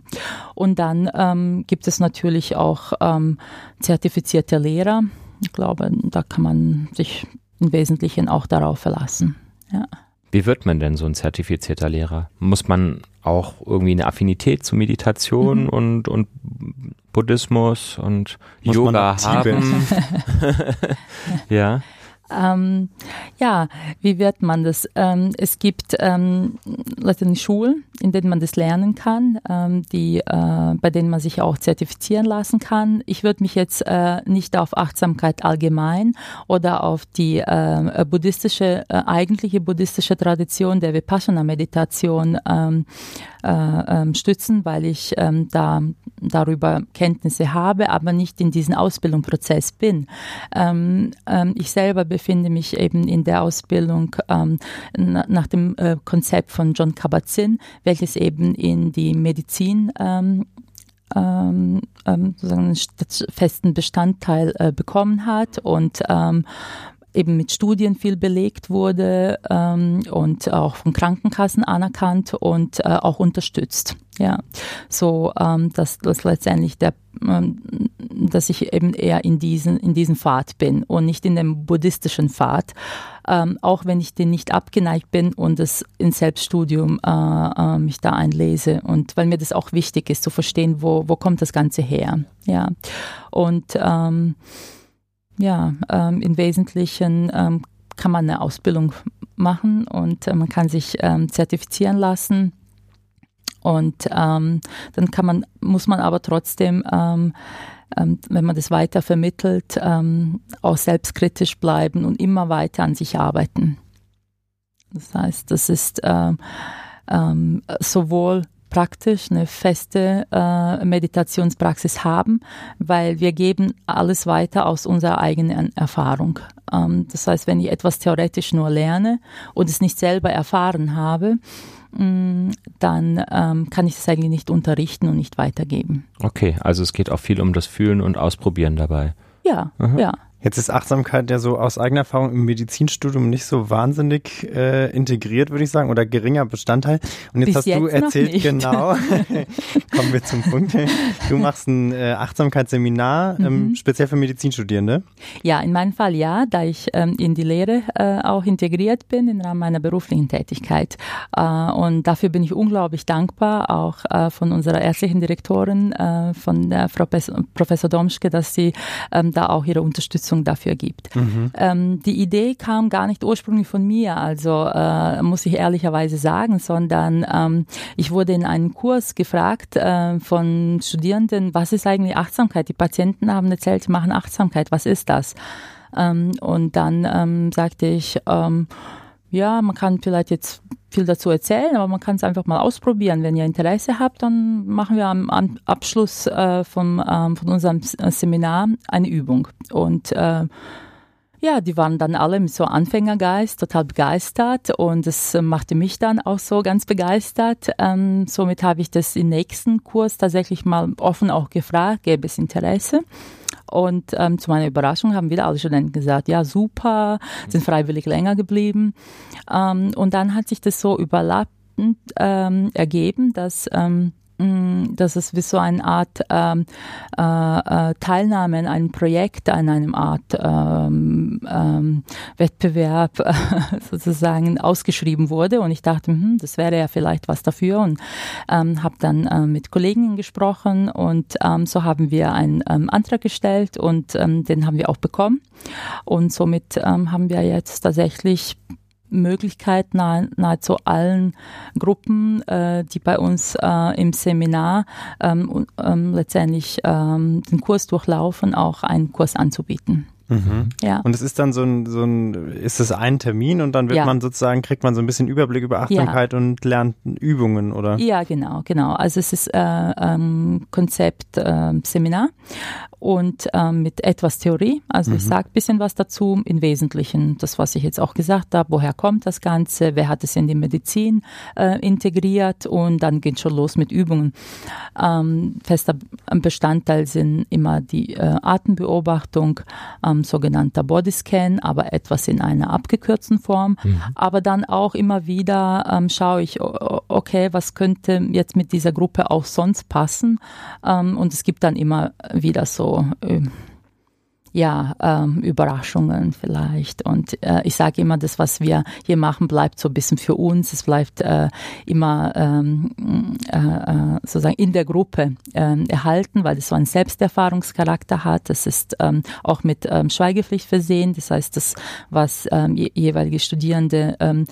Und dann ähm, gibt es natürlich auch ähm, zertifizierte Lehrer. Ich glaube, da kann man sich im Wesentlichen auch darauf verlassen. Ja. Wie wird man denn so ein zertifizierter Lehrer? Muss man auch irgendwie eine Affinität zu Meditation mhm. und, und Buddhismus und Muss Yoga haben. ja. Ähm, ja, wie wird man das? Ähm, es gibt ähm, Schulen, in denen man das lernen kann, ähm, die, äh, bei denen man sich auch zertifizieren lassen kann. Ich würde mich jetzt äh, nicht auf Achtsamkeit allgemein oder auf die äh, buddhistische, äh, eigentliche buddhistische Tradition der Vipassana-Meditation ähm, äh, ähm, stützen, weil ich da darüber Kenntnisse habe, aber nicht in diesem Ausbildungsprozess bin. ich selber befinde mich eben in der Ausbildung ähm, nach dem äh, Konzept von John Kabat-Zinn, welches eben in die Medizin ähm, ähm, ähm sozusagen einen festen Bestandteil äh, bekommen hat und ähm, eben mit Studien viel belegt wurde ähm, und auch von Krankenkassen anerkannt und äh, auch unterstützt. Ja, so ähm, dass das letztendlich der, ähm, dass ich eben eher in diesen in diesem Pfad bin und nicht in dem buddhistischen Pfad, ähm, auch wenn ich den nicht abgeneigt bin und es ins Selbststudium äh, äh, mich da einlese und weil mir das auch wichtig ist zu verstehen, wo wo kommt das Ganze her. Ja, und ähm, ja, ähm, im Wesentlichen ähm, kann man eine Ausbildung machen und äh, man kann sich ähm, zertifizieren lassen. Und ähm, dann kann man, muss man aber trotzdem, ähm, ähm, wenn man das weiter vermittelt, auch selbstkritisch bleiben und immer weiter an sich arbeiten. Das heißt, das ist sowohl praktisch eine feste äh, Meditationspraxis haben, weil wir geben alles weiter aus unserer eigenen Erfahrung. Ähm, das heißt, wenn ich etwas theoretisch nur lerne und es nicht selber erfahren habe, mm, dann ähm, kann ich das eigentlich nicht unterrichten und nicht weitergeben. Okay, also es geht auch viel um das Fühlen und Ausprobieren dabei. Ja, Aha. ja. Jetzt ist Achtsamkeit ja so aus eigener Erfahrung im Medizinstudium nicht so wahnsinnig äh, integriert, würde ich sagen, oder geringer Bestandteil. Und jetzt Bis hast jetzt du erzählt, genau, kommen wir zum Punkt. Du machst ein äh, Achtsamkeitsseminar, ähm, mhm. speziell für Medizinstudierende. Ja, in meinem Fall ja, da ich ähm, in die Lehre äh, auch integriert bin im Rahmen meiner beruflichen Tätigkeit. Äh, und dafür bin ich unglaublich dankbar, auch äh, von unserer ärztlichen Direktorin, äh, von der Frau Professor Domschke, dass sie ähm, da auch ihre Unterstützung Unterstützung dafür gibt. Mhm. Ähm, die Idee kam gar nicht ursprünglich von mir, also äh, muss ich ehrlicherweise sagen, sondern ähm, ich wurde in einem Kurs gefragt äh, von Studierenden, was ist eigentlich Achtsamkeit? Die Patienten haben erzählt, sie machen Achtsamkeit, was ist das? Ähm, und dann ähm, sagte ich, ähm, ja, man kann vielleicht jetzt viel dazu erzählen, aber man kann es einfach mal ausprobieren. Wenn ihr Interesse habt, dann machen wir am, am Abschluss äh, vom, ähm, von unserem Seminar eine Übung. Und äh, ja, die waren dann alle mit so Anfängergeist total begeistert und es machte mich dann auch so ganz begeistert. Ähm, somit habe ich das im nächsten Kurs tatsächlich mal offen auch gefragt, gäbe es Interesse. Und ähm, zu meiner Überraschung haben wieder alle Studenten gesagt, ja super, sind freiwillig länger geblieben. Ähm, und dann hat sich das so überlappend ähm, ergeben, dass ähm, Mm, dass es wie so eine Art ähm, äh, äh, Teilnahme an einem Projekt, an einem Art ähm, ähm, Wettbewerb äh, sozusagen ausgeschrieben wurde. Und ich dachte, hm, das wäre ja vielleicht was dafür. Und ähm, habe dann äh, mit Kollegen gesprochen und ähm, so haben wir einen ähm, Antrag gestellt und ähm, den haben wir auch bekommen. Und somit ähm, haben wir jetzt tatsächlich Möglichkeit, nahe, nahezu allen Gruppen, äh, die bei uns äh, im Seminar ähm, ähm, letztendlich ähm, den Kurs durchlaufen, auch einen Kurs anzubieten. Mhm. Ja. Und es ist dann so ein, so ein, ist es ein Termin und dann wird ja. man sozusagen, kriegt man so ein bisschen Überblick über Achtsamkeit ja. und lernt Übungen, oder? Ja, genau, genau. Also es ist äh, ähm, Konzept äh, Seminar und ähm, mit etwas Theorie. Also mhm. ich sage ein bisschen was dazu, im Wesentlichen das, was ich jetzt auch gesagt habe, woher kommt das Ganze, wer hat es in die Medizin äh, integriert und dann geht schon los mit Übungen. Ähm, fester Bestandteil sind immer die äh, Atembeobachtung, ähm, sogenannter Bodyscan, aber etwas in einer abgekürzten Form. Mhm. Aber dann auch immer wieder ähm, schaue ich, okay, was könnte jetzt mit dieser Gruppe auch sonst passen? Ähm, und es gibt dann immer wieder so äh, ja, ähm, Überraschungen vielleicht. Und äh, ich sage immer, das, was wir hier machen, bleibt so ein bisschen für uns. Es bleibt äh, immer ähm, äh, äh sozusagen in der Gruppe äh, erhalten, weil es so einen Selbsterfahrungscharakter hat. Das ist ähm, auch mit ähm, Schweigepflicht versehen. Das heißt, das, was ähm, je, jeweilige Studierende ähm,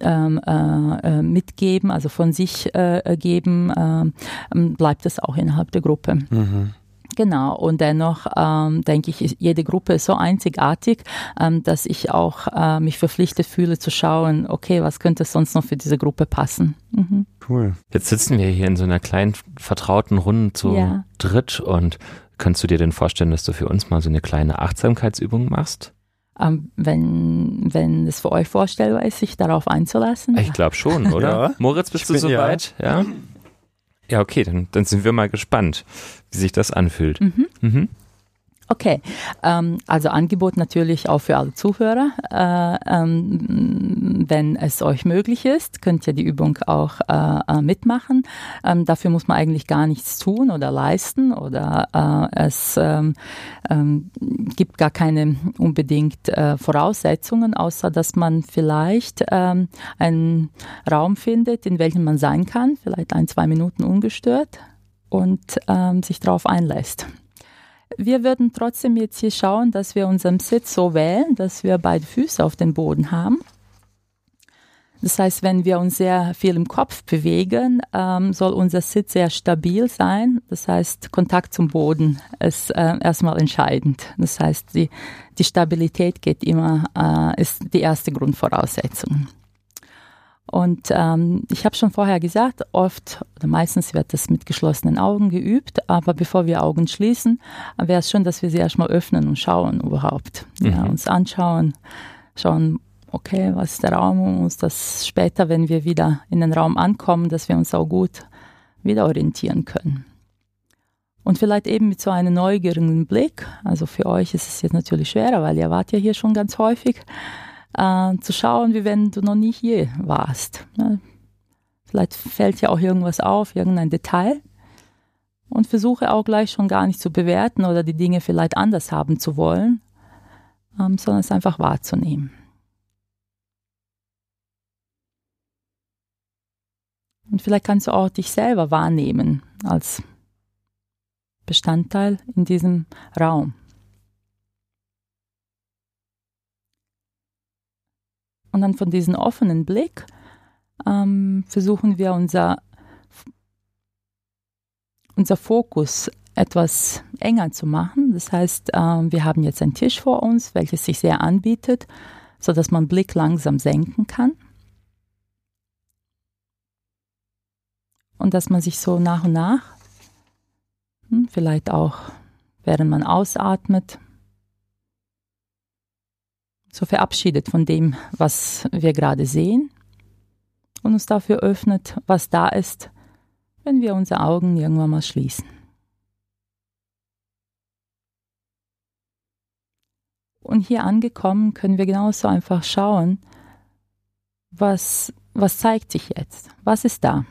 ähm, äh, äh, mitgeben, also von sich äh, geben, äh, bleibt es auch innerhalb der Gruppe. Mhm. Genau, und dennoch ähm, denke ich, jede Gruppe ist so einzigartig, ähm, dass ich auch äh, mich verpflichtet fühle zu schauen, okay, was könnte sonst noch für diese Gruppe passen. Mhm. Cool. Jetzt sitzen wir hier in so einer kleinen vertrauten Runde zu ja. dritt und kannst du dir denn vorstellen, dass du für uns mal so eine kleine Achtsamkeitsübung machst? Ähm, wenn, wenn es für euch vorstellbar ist, sich darauf einzulassen. Ich glaube schon, oder? ja. Moritz, bist ich du soweit? Ja. ja. Ja, okay, dann, dann sind wir mal gespannt, wie sich das anfühlt. Mhm. Mhm. Okay, ähm, also Angebot natürlich auch für alle Zuhörer. Äh, ähm, wenn es euch möglich ist, könnt ihr die Übung auch äh, äh, mitmachen. Ähm, dafür muss man eigentlich gar nichts tun oder leisten oder äh, es ähm, ähm, gibt gar keine unbedingt äh, Voraussetzungen, außer dass man vielleicht ähm, einen Raum findet, in welchem man sein kann, vielleicht ein, zwei Minuten ungestört und sich darauf einlässt. Wir würden trotzdem jetzt hier schauen, dass wir unseren Sitz so wählen, dass wir beide Füße auf dem Boden haben. Das heißt, wenn wir uns sehr viel im Kopf bewegen, ähm, soll unser Sitz sehr stabil sein. Das heißt, Kontakt zum Boden ist äh, erstmal entscheidend. Das heißt, die, die Stabilität geht immer, äh, ist die erste Grundvoraussetzung. Und ähm, ich habe schon vorher gesagt, oft oder meistens wird das mit geschlossenen Augen geübt, aber bevor wir Augen schließen, wäre es schon, dass wir sie erstmal öffnen und schauen überhaupt. Mhm. Ja, uns anschauen, schauen, okay, was ist der Raum um uns, dass später, wenn wir wieder in den Raum ankommen, dass wir uns auch gut wieder orientieren können. Und vielleicht eben mit so einem neugierigen Blick, also für euch ist es jetzt natürlich schwerer, weil ihr wart ja hier schon ganz häufig, äh, zu schauen, wie wenn du noch nie hier warst. Ne? Vielleicht fällt ja auch irgendwas auf, irgendein Detail. Und versuche auch gleich schon gar nicht zu bewerten oder die Dinge vielleicht anders haben zu wollen, ähm, sondern es einfach wahrzunehmen. Und vielleicht kannst du auch dich selber wahrnehmen als Bestandteil in diesem Raum. Und dann von diesem offenen Blick ähm, versuchen wir unser, unser Fokus etwas enger zu machen. Das heißt, ähm, wir haben jetzt einen Tisch vor uns, welches sich sehr anbietet, sodass man Blick langsam senken kann. Und dass man sich so nach und nach, hm, vielleicht auch während man ausatmet, so verabschiedet von dem, was wir gerade sehen und uns dafür öffnet, was da ist, wenn wir unsere Augen irgendwann mal schließen. Und hier angekommen können wir genauso einfach schauen, was, was zeigt sich jetzt, was ist da.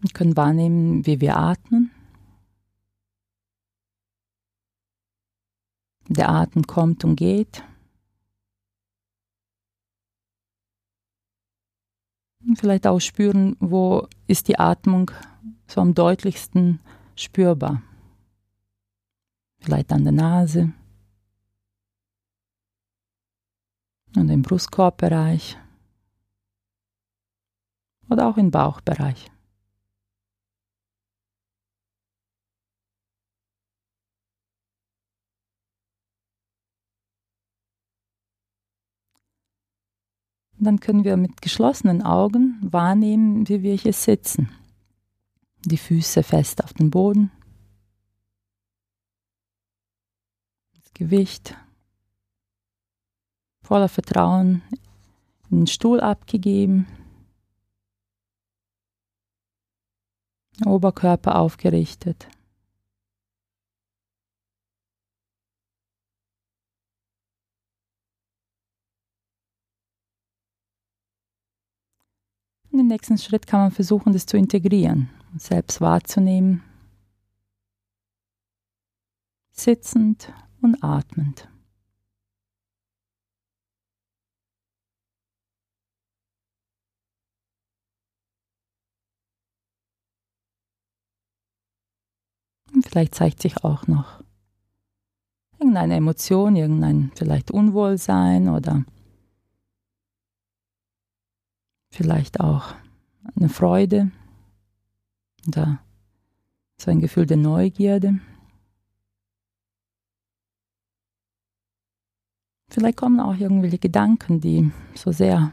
Wir können wahrnehmen, wie wir atmen. Der Atem kommt und geht. vielleicht auch spüren, wo ist die Atmung so am deutlichsten spürbar. Vielleicht an der Nase und im Brustkorbbereich oder auch im Bauchbereich. Dann können wir mit geschlossenen Augen wahrnehmen, wie wir hier sitzen. Die Füße fest auf dem Boden. Das Gewicht voller Vertrauen in den Stuhl abgegeben. Oberkörper aufgerichtet. Im nächsten Schritt kann man versuchen, das zu integrieren, selbst wahrzunehmen, sitzend und atmend. Und vielleicht zeigt sich auch noch irgendeine Emotion, irgendein vielleicht Unwohlsein oder vielleicht auch eine Freude oder so ein Gefühl der Neugierde. Vielleicht kommen auch irgendwelche Gedanken, die so sehr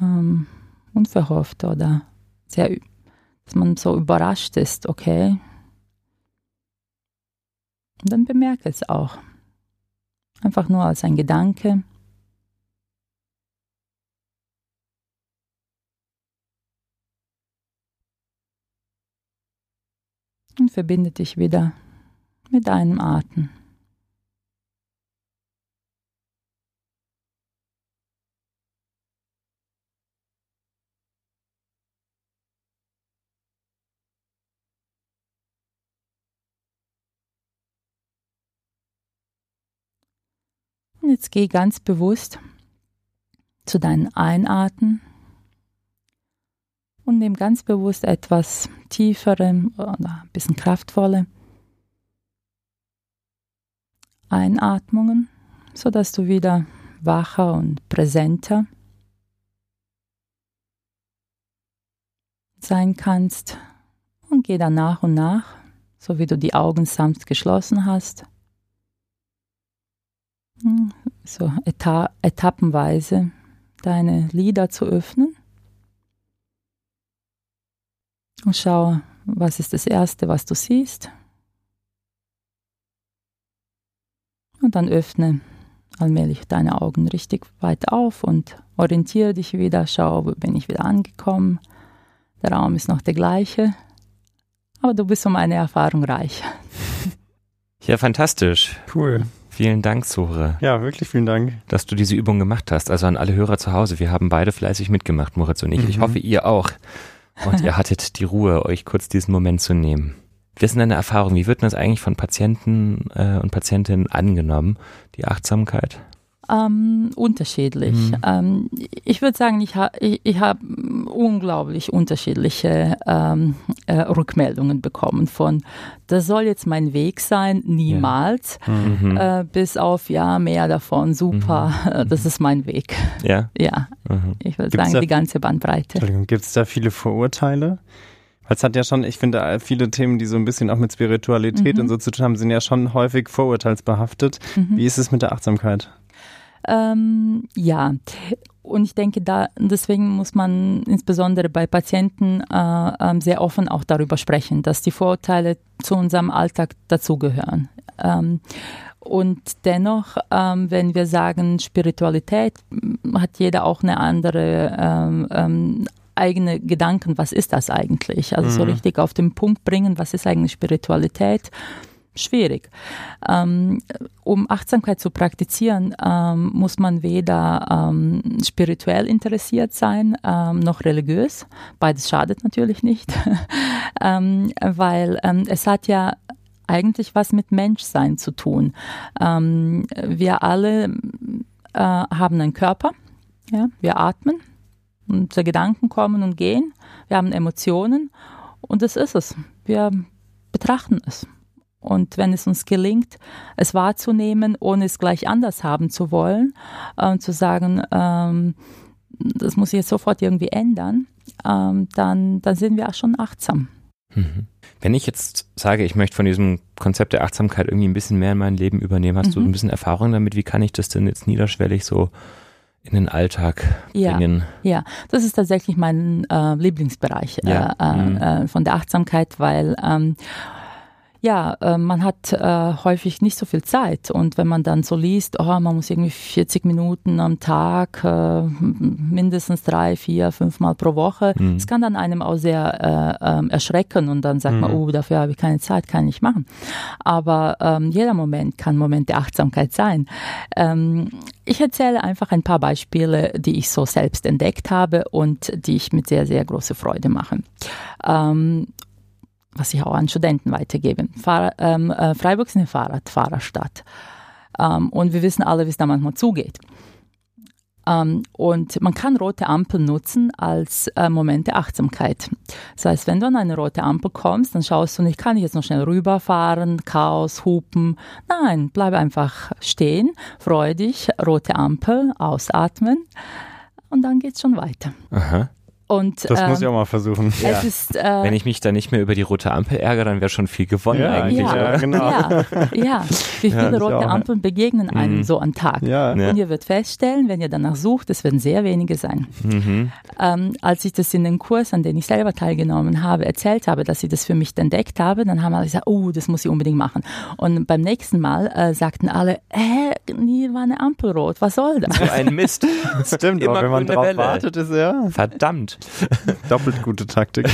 ähm, unverhofft oder sehr, dass man so überrascht ist, okay. Und dann bemerke es auch. Einfach nur als ein Gedanke. Verbinde dich wieder mit deinem Atem. Jetzt geh ganz bewusst zu deinen Einatmen und nimm ganz bewusst etwas tiefere oder ein bisschen kraftvolle Einatmungen, sodass du wieder wacher und präsenter sein kannst und geh dann nach und nach, so wie du die Augen sanft geschlossen hast, so eta etappenweise deine Lider zu öffnen. Und schau, was ist das Erste, was du siehst. Und dann öffne allmählich deine Augen richtig weit auf und orientiere dich wieder. Schau, wo bin ich wieder angekommen. Der Raum ist noch der gleiche. Aber du bist um eine Erfahrung reich. Ja, fantastisch. Cool. Vielen Dank, Sore. Ja, wirklich vielen Dank. Dass du diese Übung gemacht hast. Also an alle Hörer zu Hause. Wir haben beide fleißig mitgemacht, Moritz und ich. Mhm. Ich hoffe, ihr auch. Und ihr hattet die Ruhe, euch kurz diesen Moment zu nehmen. Wir sind eine Erfahrung. Wie wird das eigentlich von Patienten äh, und Patientinnen angenommen, die Achtsamkeit? Ähm, unterschiedlich. Mhm. Ähm, ich würde sagen, ich, ha, ich, ich habe unglaublich unterschiedliche ähm, äh, Rückmeldungen bekommen von, das soll jetzt mein Weg sein, niemals, ja. mhm. äh, bis auf, ja, mehr davon, super, mhm. das ist mein Weg. Ja? Ja, mhm. ich würde sagen, da, die ganze Bandbreite. Entschuldigung, gibt es da viele Vorurteile? Weil es hat ja schon, ich finde, viele Themen, die so ein bisschen auch mit Spiritualität mhm. und so zu tun haben, sind ja schon häufig vorurteilsbehaftet. Mhm. Wie ist es mit der Achtsamkeit? Ähm, ja, und ich denke, da deswegen muss man insbesondere bei Patienten äh, ähm, sehr offen auch darüber sprechen, dass die Vorurteile zu unserem Alltag dazugehören. Ähm, und dennoch, ähm, wenn wir sagen Spiritualität, hat jeder auch eine andere ähm, ähm, eigene Gedanken, was ist das eigentlich? Also mhm. so richtig auf den Punkt bringen, was ist eigentlich Spiritualität? Schwierig. Ähm, um Achtsamkeit zu praktizieren, ähm, muss man weder ähm, spirituell interessiert sein, noch religiös. Beides schadet natürlich nicht, weil es hat ja eigentlich was mit Menschsein zu tun. wir alle äh, haben einen Körper, ja? wir atmen, unsere Gedanken kommen und gehen, wir haben Emotionen und das ist es. Wir betrachten es. Und wenn es uns gelingt, es wahrzunehmen, ohne es gleich anders haben zu wollen äh, und zu sagen, ähm, das muss ich jetzt sofort irgendwie ändern, ähm, dann, dann sind wir auch schon achtsam. Mhm. Wenn ich jetzt sage, ich möchte von diesem Konzept der Achtsamkeit irgendwie ein bisschen mehr in mein Leben übernehmen, hast mhm. du ein bisschen Erfahrung damit? Wie kann ich das denn jetzt niederschwellig so in den Alltag bringen? Ja, ja. das ist tatsächlich mein äh, Lieblingsbereich ja. äh, mhm. äh, von der Achtsamkeit, weil ähm, ja, äh, man hat äh, häufig nicht so viel Zeit und wenn man dann so liest, oh, man muss irgendwie 40 Minuten am Tag, äh, mindestens drei, vier, fünf Mal pro Woche, mhm. das kann dann einem auch sehr äh, ähm, erschrecken und dann sagt mhm. man, oh, dafür habe ich keine Zeit, kann ich machen. Aber ähm, jeder Moment kann Moment der Achtsamkeit sein. Ähm, ich erzähle einfach ein paar Beispiele, die ich so selbst entdeckt habe und die ich mit sehr, sehr großer Freude mache. Ähm, was ich auch an Studenten weitergebe. Fahr ähm, äh, Freiburg ist eine Fahrradfahrerstadt. Ähm, und wir wissen alle, wie es da manchmal zugeht. Ähm, und man kann rote Ampeln nutzen als äh, Moment der Achtsamkeit. Das heißt, wenn du an eine rote Ampel kommst, dann schaust du nicht, kann ich jetzt noch schnell rüberfahren, Chaos, Hupen. Nein, bleib einfach stehen, freu dich, rote Ampel, ausatmen und dann geht's schon weiter. Aha. Und, das ähm, muss ich ähm, auch mal versuchen. Ja. Ist, äh, Wenn ich mich da nicht mehr über die rote Ampel ärgere, dann wäre schon viel gewonnen ja, eigentlich. Ja, ja genau. Ja, ja. wie viele ja, rote Ampeln begegnen einem mhm. so am Tag. Ja. Und ihr werdet feststellen, wenn ihr danach sucht, es werden sehr wenige sein. Mhm. Ähm, als ich das in den Kurs, an den ich selber teilgenommen habe, erzählt habe, dass ich das für mich entdeckt habe, dann haben alle gesagt, oh, das muss ich unbedingt machen. Und beim nächsten Mal äh, sagten alle, hä, nie war eine Ampel rot, was soll das? So ein Mist. Stimmt, Immer wenn man drauf Welle. wartet, ist ja. Verdammt. Doppelt gute Taktik.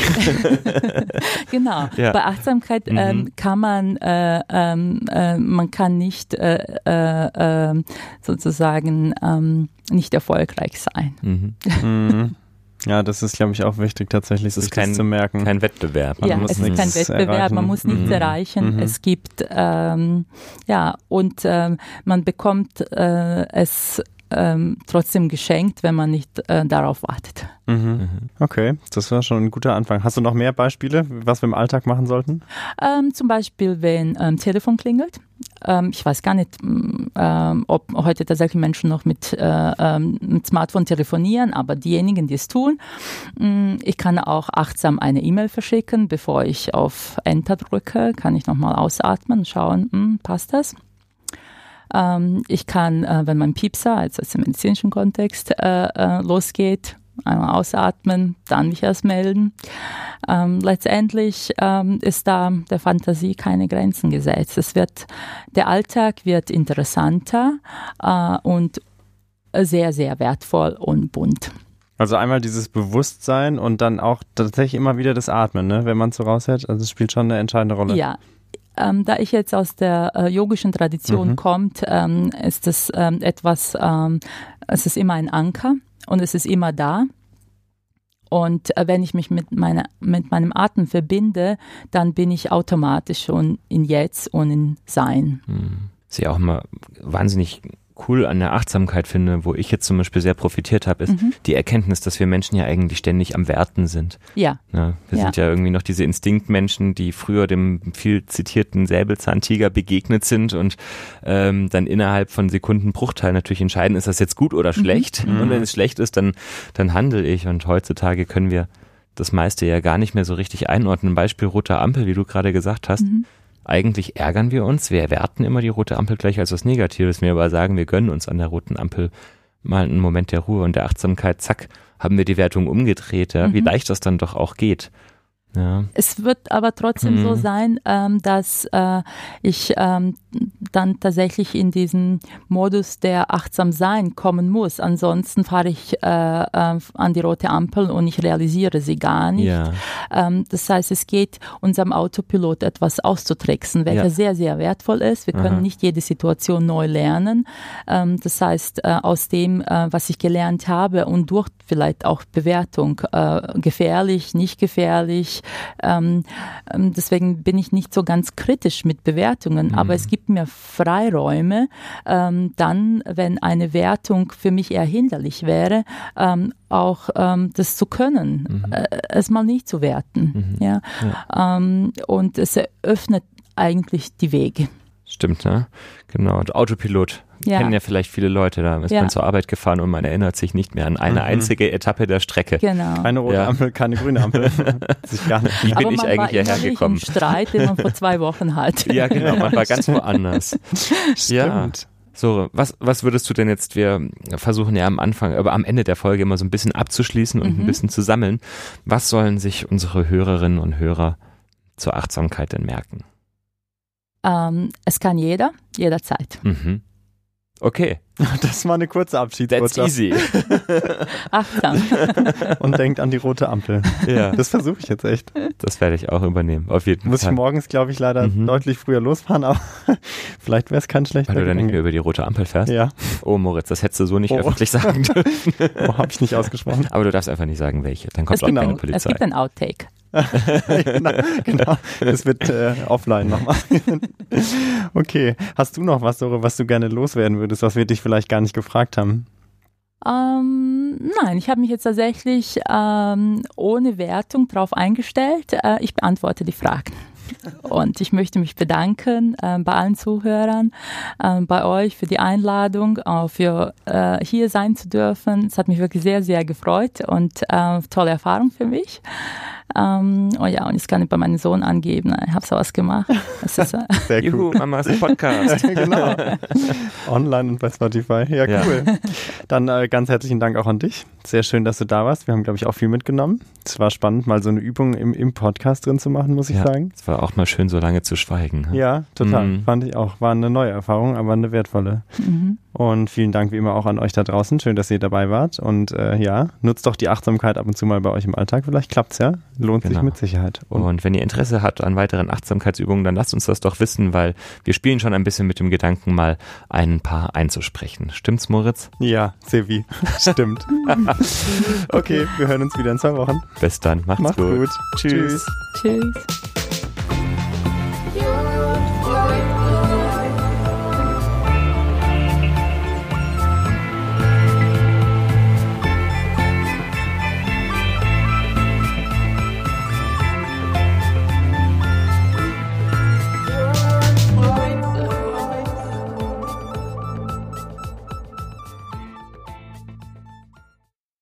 genau. Ja. Bei Achtsamkeit mhm. ähm, kann man, äh, ähm, äh, man kann nicht äh, äh ähm, sozusagen nicht erfolgreich sein. Mhm. mhm. Ja, das ist, glaube ich, auch wichtig, tatsächlich sich kein, zu merken. Kein Wettbewerb. Man ja, es ist kein Wettbewerb, erreichen. man muss nichts mhm. erreichen. Mhm. Es gibt, ähm, ja, und ähm, man bekommt äh, es ähm, trotzdem geschenkt, wenn man nicht äh, darauf wartet. Mhm. mhm. Okay, das war schon ein guter Anfang. Hast du noch mehr Beispiele, was wir im Alltag machen sollten? Ähm, zum Beispiel, wenn ähm, Telefon klingelt. Ähm, ich weiß gar nicht, mm, ähm, ob heute tatsächlich Menschen noch mit, äh, ähm, mit Smartphone telefonieren, aber diejenigen, die es tun, mm, ich kann auch achtsam eine E-Mail verschicken, bevor ich auf Enter drücke, kann ich nochmal ausatmen und schauen, mh, mm, passt das? Ähm, ich kann, äh, wenn mein Piepser, also im medizinischen Kontext, äh, äh, losgeht, einmal ausatmen, dann mich erst melden. Ähm, letztendlich ähm, ist da der Fantasie keine Grenzen gesetzt. Es wird, der Alltag wird interessanter äh, und sehr, sehr wertvoll und bunt. Also einmal dieses Bewusstsein und dann auch tatsächlich immer wieder das Atmen, ne? wenn man es so raushält. Also es spielt schon eine entscheidende Rolle. Ja, ähm, da ich jetzt aus der äh, yogischen Tradition mhm. kommt, ähm, ist es ähm, etwas, ähm, es ist immer ein Anker und es ist immer da. Und äh, wenn ich mich mit, meiner, mit meinem Atem verbinde, dann bin ich automatisch schon in Jetzt und in Sein. Mhm. Ist ja auch immer wahnsinnig cool an der Achtsamkeit finde, wo ich jetzt zum Beispiel sehr profitiert habe, ist mhm. die Erkenntnis, dass wir Menschen ja eigentlich ständig am Werten sind. Ja. ja wir ja. sind ja irgendwie noch diese Instinktmenschen, die früher dem viel zitierten Säbelzahntiger begegnet sind und ähm, dann innerhalb von Sekundenbruchteil natürlich entscheiden, ist das jetzt gut oder mhm. schlecht. Mhm. Und wenn es schlecht ist, dann, dann handle ich. Und heutzutage können wir das meiste ja gar nicht mehr so richtig einordnen. Beispiel roter Ampel, wie du gerade gesagt hast. Mhm eigentlich ärgern wir uns. Wir erwerten immer die rote Ampel gleich als was Negatives. Wir aber sagen, wir gönnen uns an der roten Ampel mal einen Moment der Ruhe und der Achtsamkeit. Zack, haben wir die Wertung umgedreht. Ja? Mhm. Wie leicht das dann doch auch geht. Ja. Es wird aber trotzdem mhm. so sein, ähm, dass äh, ich ähm, dann tatsächlich in diesen Modus der achtsam sein kommen muss. Ansonsten fahre ich äh, äh, an die rote Ampel und ich realisiere sie gar nicht. Ja. Ähm, das heißt, es geht unserem Autopilot etwas auszutricksen, welcher ja. sehr, sehr wertvoll ist. Wir können Aha. nicht jede Situation neu lernen. Ähm, das heißt, äh, aus dem, äh, was ich gelernt habe und durch vielleicht auch Bewertung, äh, gefährlich, nicht gefährlich, ähm, ähm, deswegen bin ich nicht so ganz kritisch mit Bewertungen, mhm. aber es gibt mir Freiräume, ähm, dann, wenn eine Wertung für mich eher hinderlich wäre, ähm, auch ähm, das zu können, mhm. äh, es mal nicht zu werten. Mhm. Ja? ja. Ähm, und es eröffnet eigentlich die Wege. Stimmt, ne? Genau. Und Autopilot ja. kennen ja vielleicht viele Leute. Da ist ja. man zur Arbeit gefahren und man erinnert sich nicht mehr an eine mhm. einzige Etappe der Strecke. Genau. Keine rote ja. Ampel, keine grüne Ampel. sich gar nicht. Wie bin ich eigentlich hierher gekommen? Im Streit, den man vor zwei Wochen hatte. Ja, genau. Man war ganz woanders. Stimmt. Ja. So, was, was würdest du denn jetzt, wir versuchen ja am Anfang, aber am Ende der Folge immer so ein bisschen abzuschließen und mhm. ein bisschen zu sammeln. Was sollen sich unsere Hörerinnen und Hörer zur Achtsamkeit denn merken? Ähm, es kann jeder, jederzeit. Mhm. Okay. Das war eine kurze That's Abschiedsbotschaft. easy. Achtsam. Und denkt an die rote Ampel. ja, Das versuche ich jetzt echt. das werde ich auch übernehmen. Auf jeden Muss ich Fall. morgens, glaube ich, leider Mhm. deutlich früher losfahren, aber vielleicht wäre es kein schlechter Weil du dann nicht mehr über die rote Ampel fährst. Ja, Oh, Moritz, das hättest du so nicht Oh. öffentlich sagen dürfen. oh, habe ich nicht ausgesprochen. Aber du darfst einfach nicht sagen, welche. Dann kommt Es auch gibt, keine ein, es Polizei. gibt ein Outtake. genau, genau. Das wird äh, offline nochmal. okay. Hast du noch was, Dore, was du gerne loswerden würdest, was wir dich vielleicht gar nicht gefragt haben? Ähm, nein, ich habe mich jetzt tatsächlich ähm, ohne Wertung darauf eingestellt. Äh, ich beantworte die Fragen. Und ich möchte mich bedanken äh, bei allen Zuhörern, äh, bei euch für die Einladung, auch für äh, hier sein zu dürfen. Es hat mich wirklich sehr, sehr gefreut und äh, tolle Erfahrung für mich. Ähm, oh ja, und jetzt kann ich bei meinem Sohn angeben, ich habe sowas gemacht. Das ist, äh, Sehr Juhu, Mamas Podcast. genau. Online und bei Spotify. Ja, Ja. cool. Dann äh, ganz herzlichen Dank auch an dich. Sehr schön, dass du da warst. Wir haben, glaube ich, auch viel mitgenommen. Es war spannend, mal so eine Übung im, im Podcast drin zu machen, muss ich Ja. sagen. Es war auch mal schön, so lange zu schweigen. Ja, total. Mhm. Fand ich auch. War eine neue Erfahrung, aber eine wertvolle. mhm. Und vielen Dank wie immer auch an euch da draußen. Schön, dass ihr dabei wart. Und äh, ja, nutzt doch die Achtsamkeit ab und zu mal bei euch im Alltag. Vielleicht klappt's ja. Lohnt sich Genau. mit Sicherheit. Und Und wenn ihr Interesse habt an weiteren Achtsamkeitsübungen, dann lasst uns das doch wissen, weil wir spielen schon ein bisschen mit dem Gedanken, mal ein paar einzusprechen. Stimmt's, Moritz? ja, Sevi. Stimmt. okay, wir hören uns wieder in zwei Wochen. Bis dann. Macht's, Macht's gut. gut. Tschüss. Tschüss.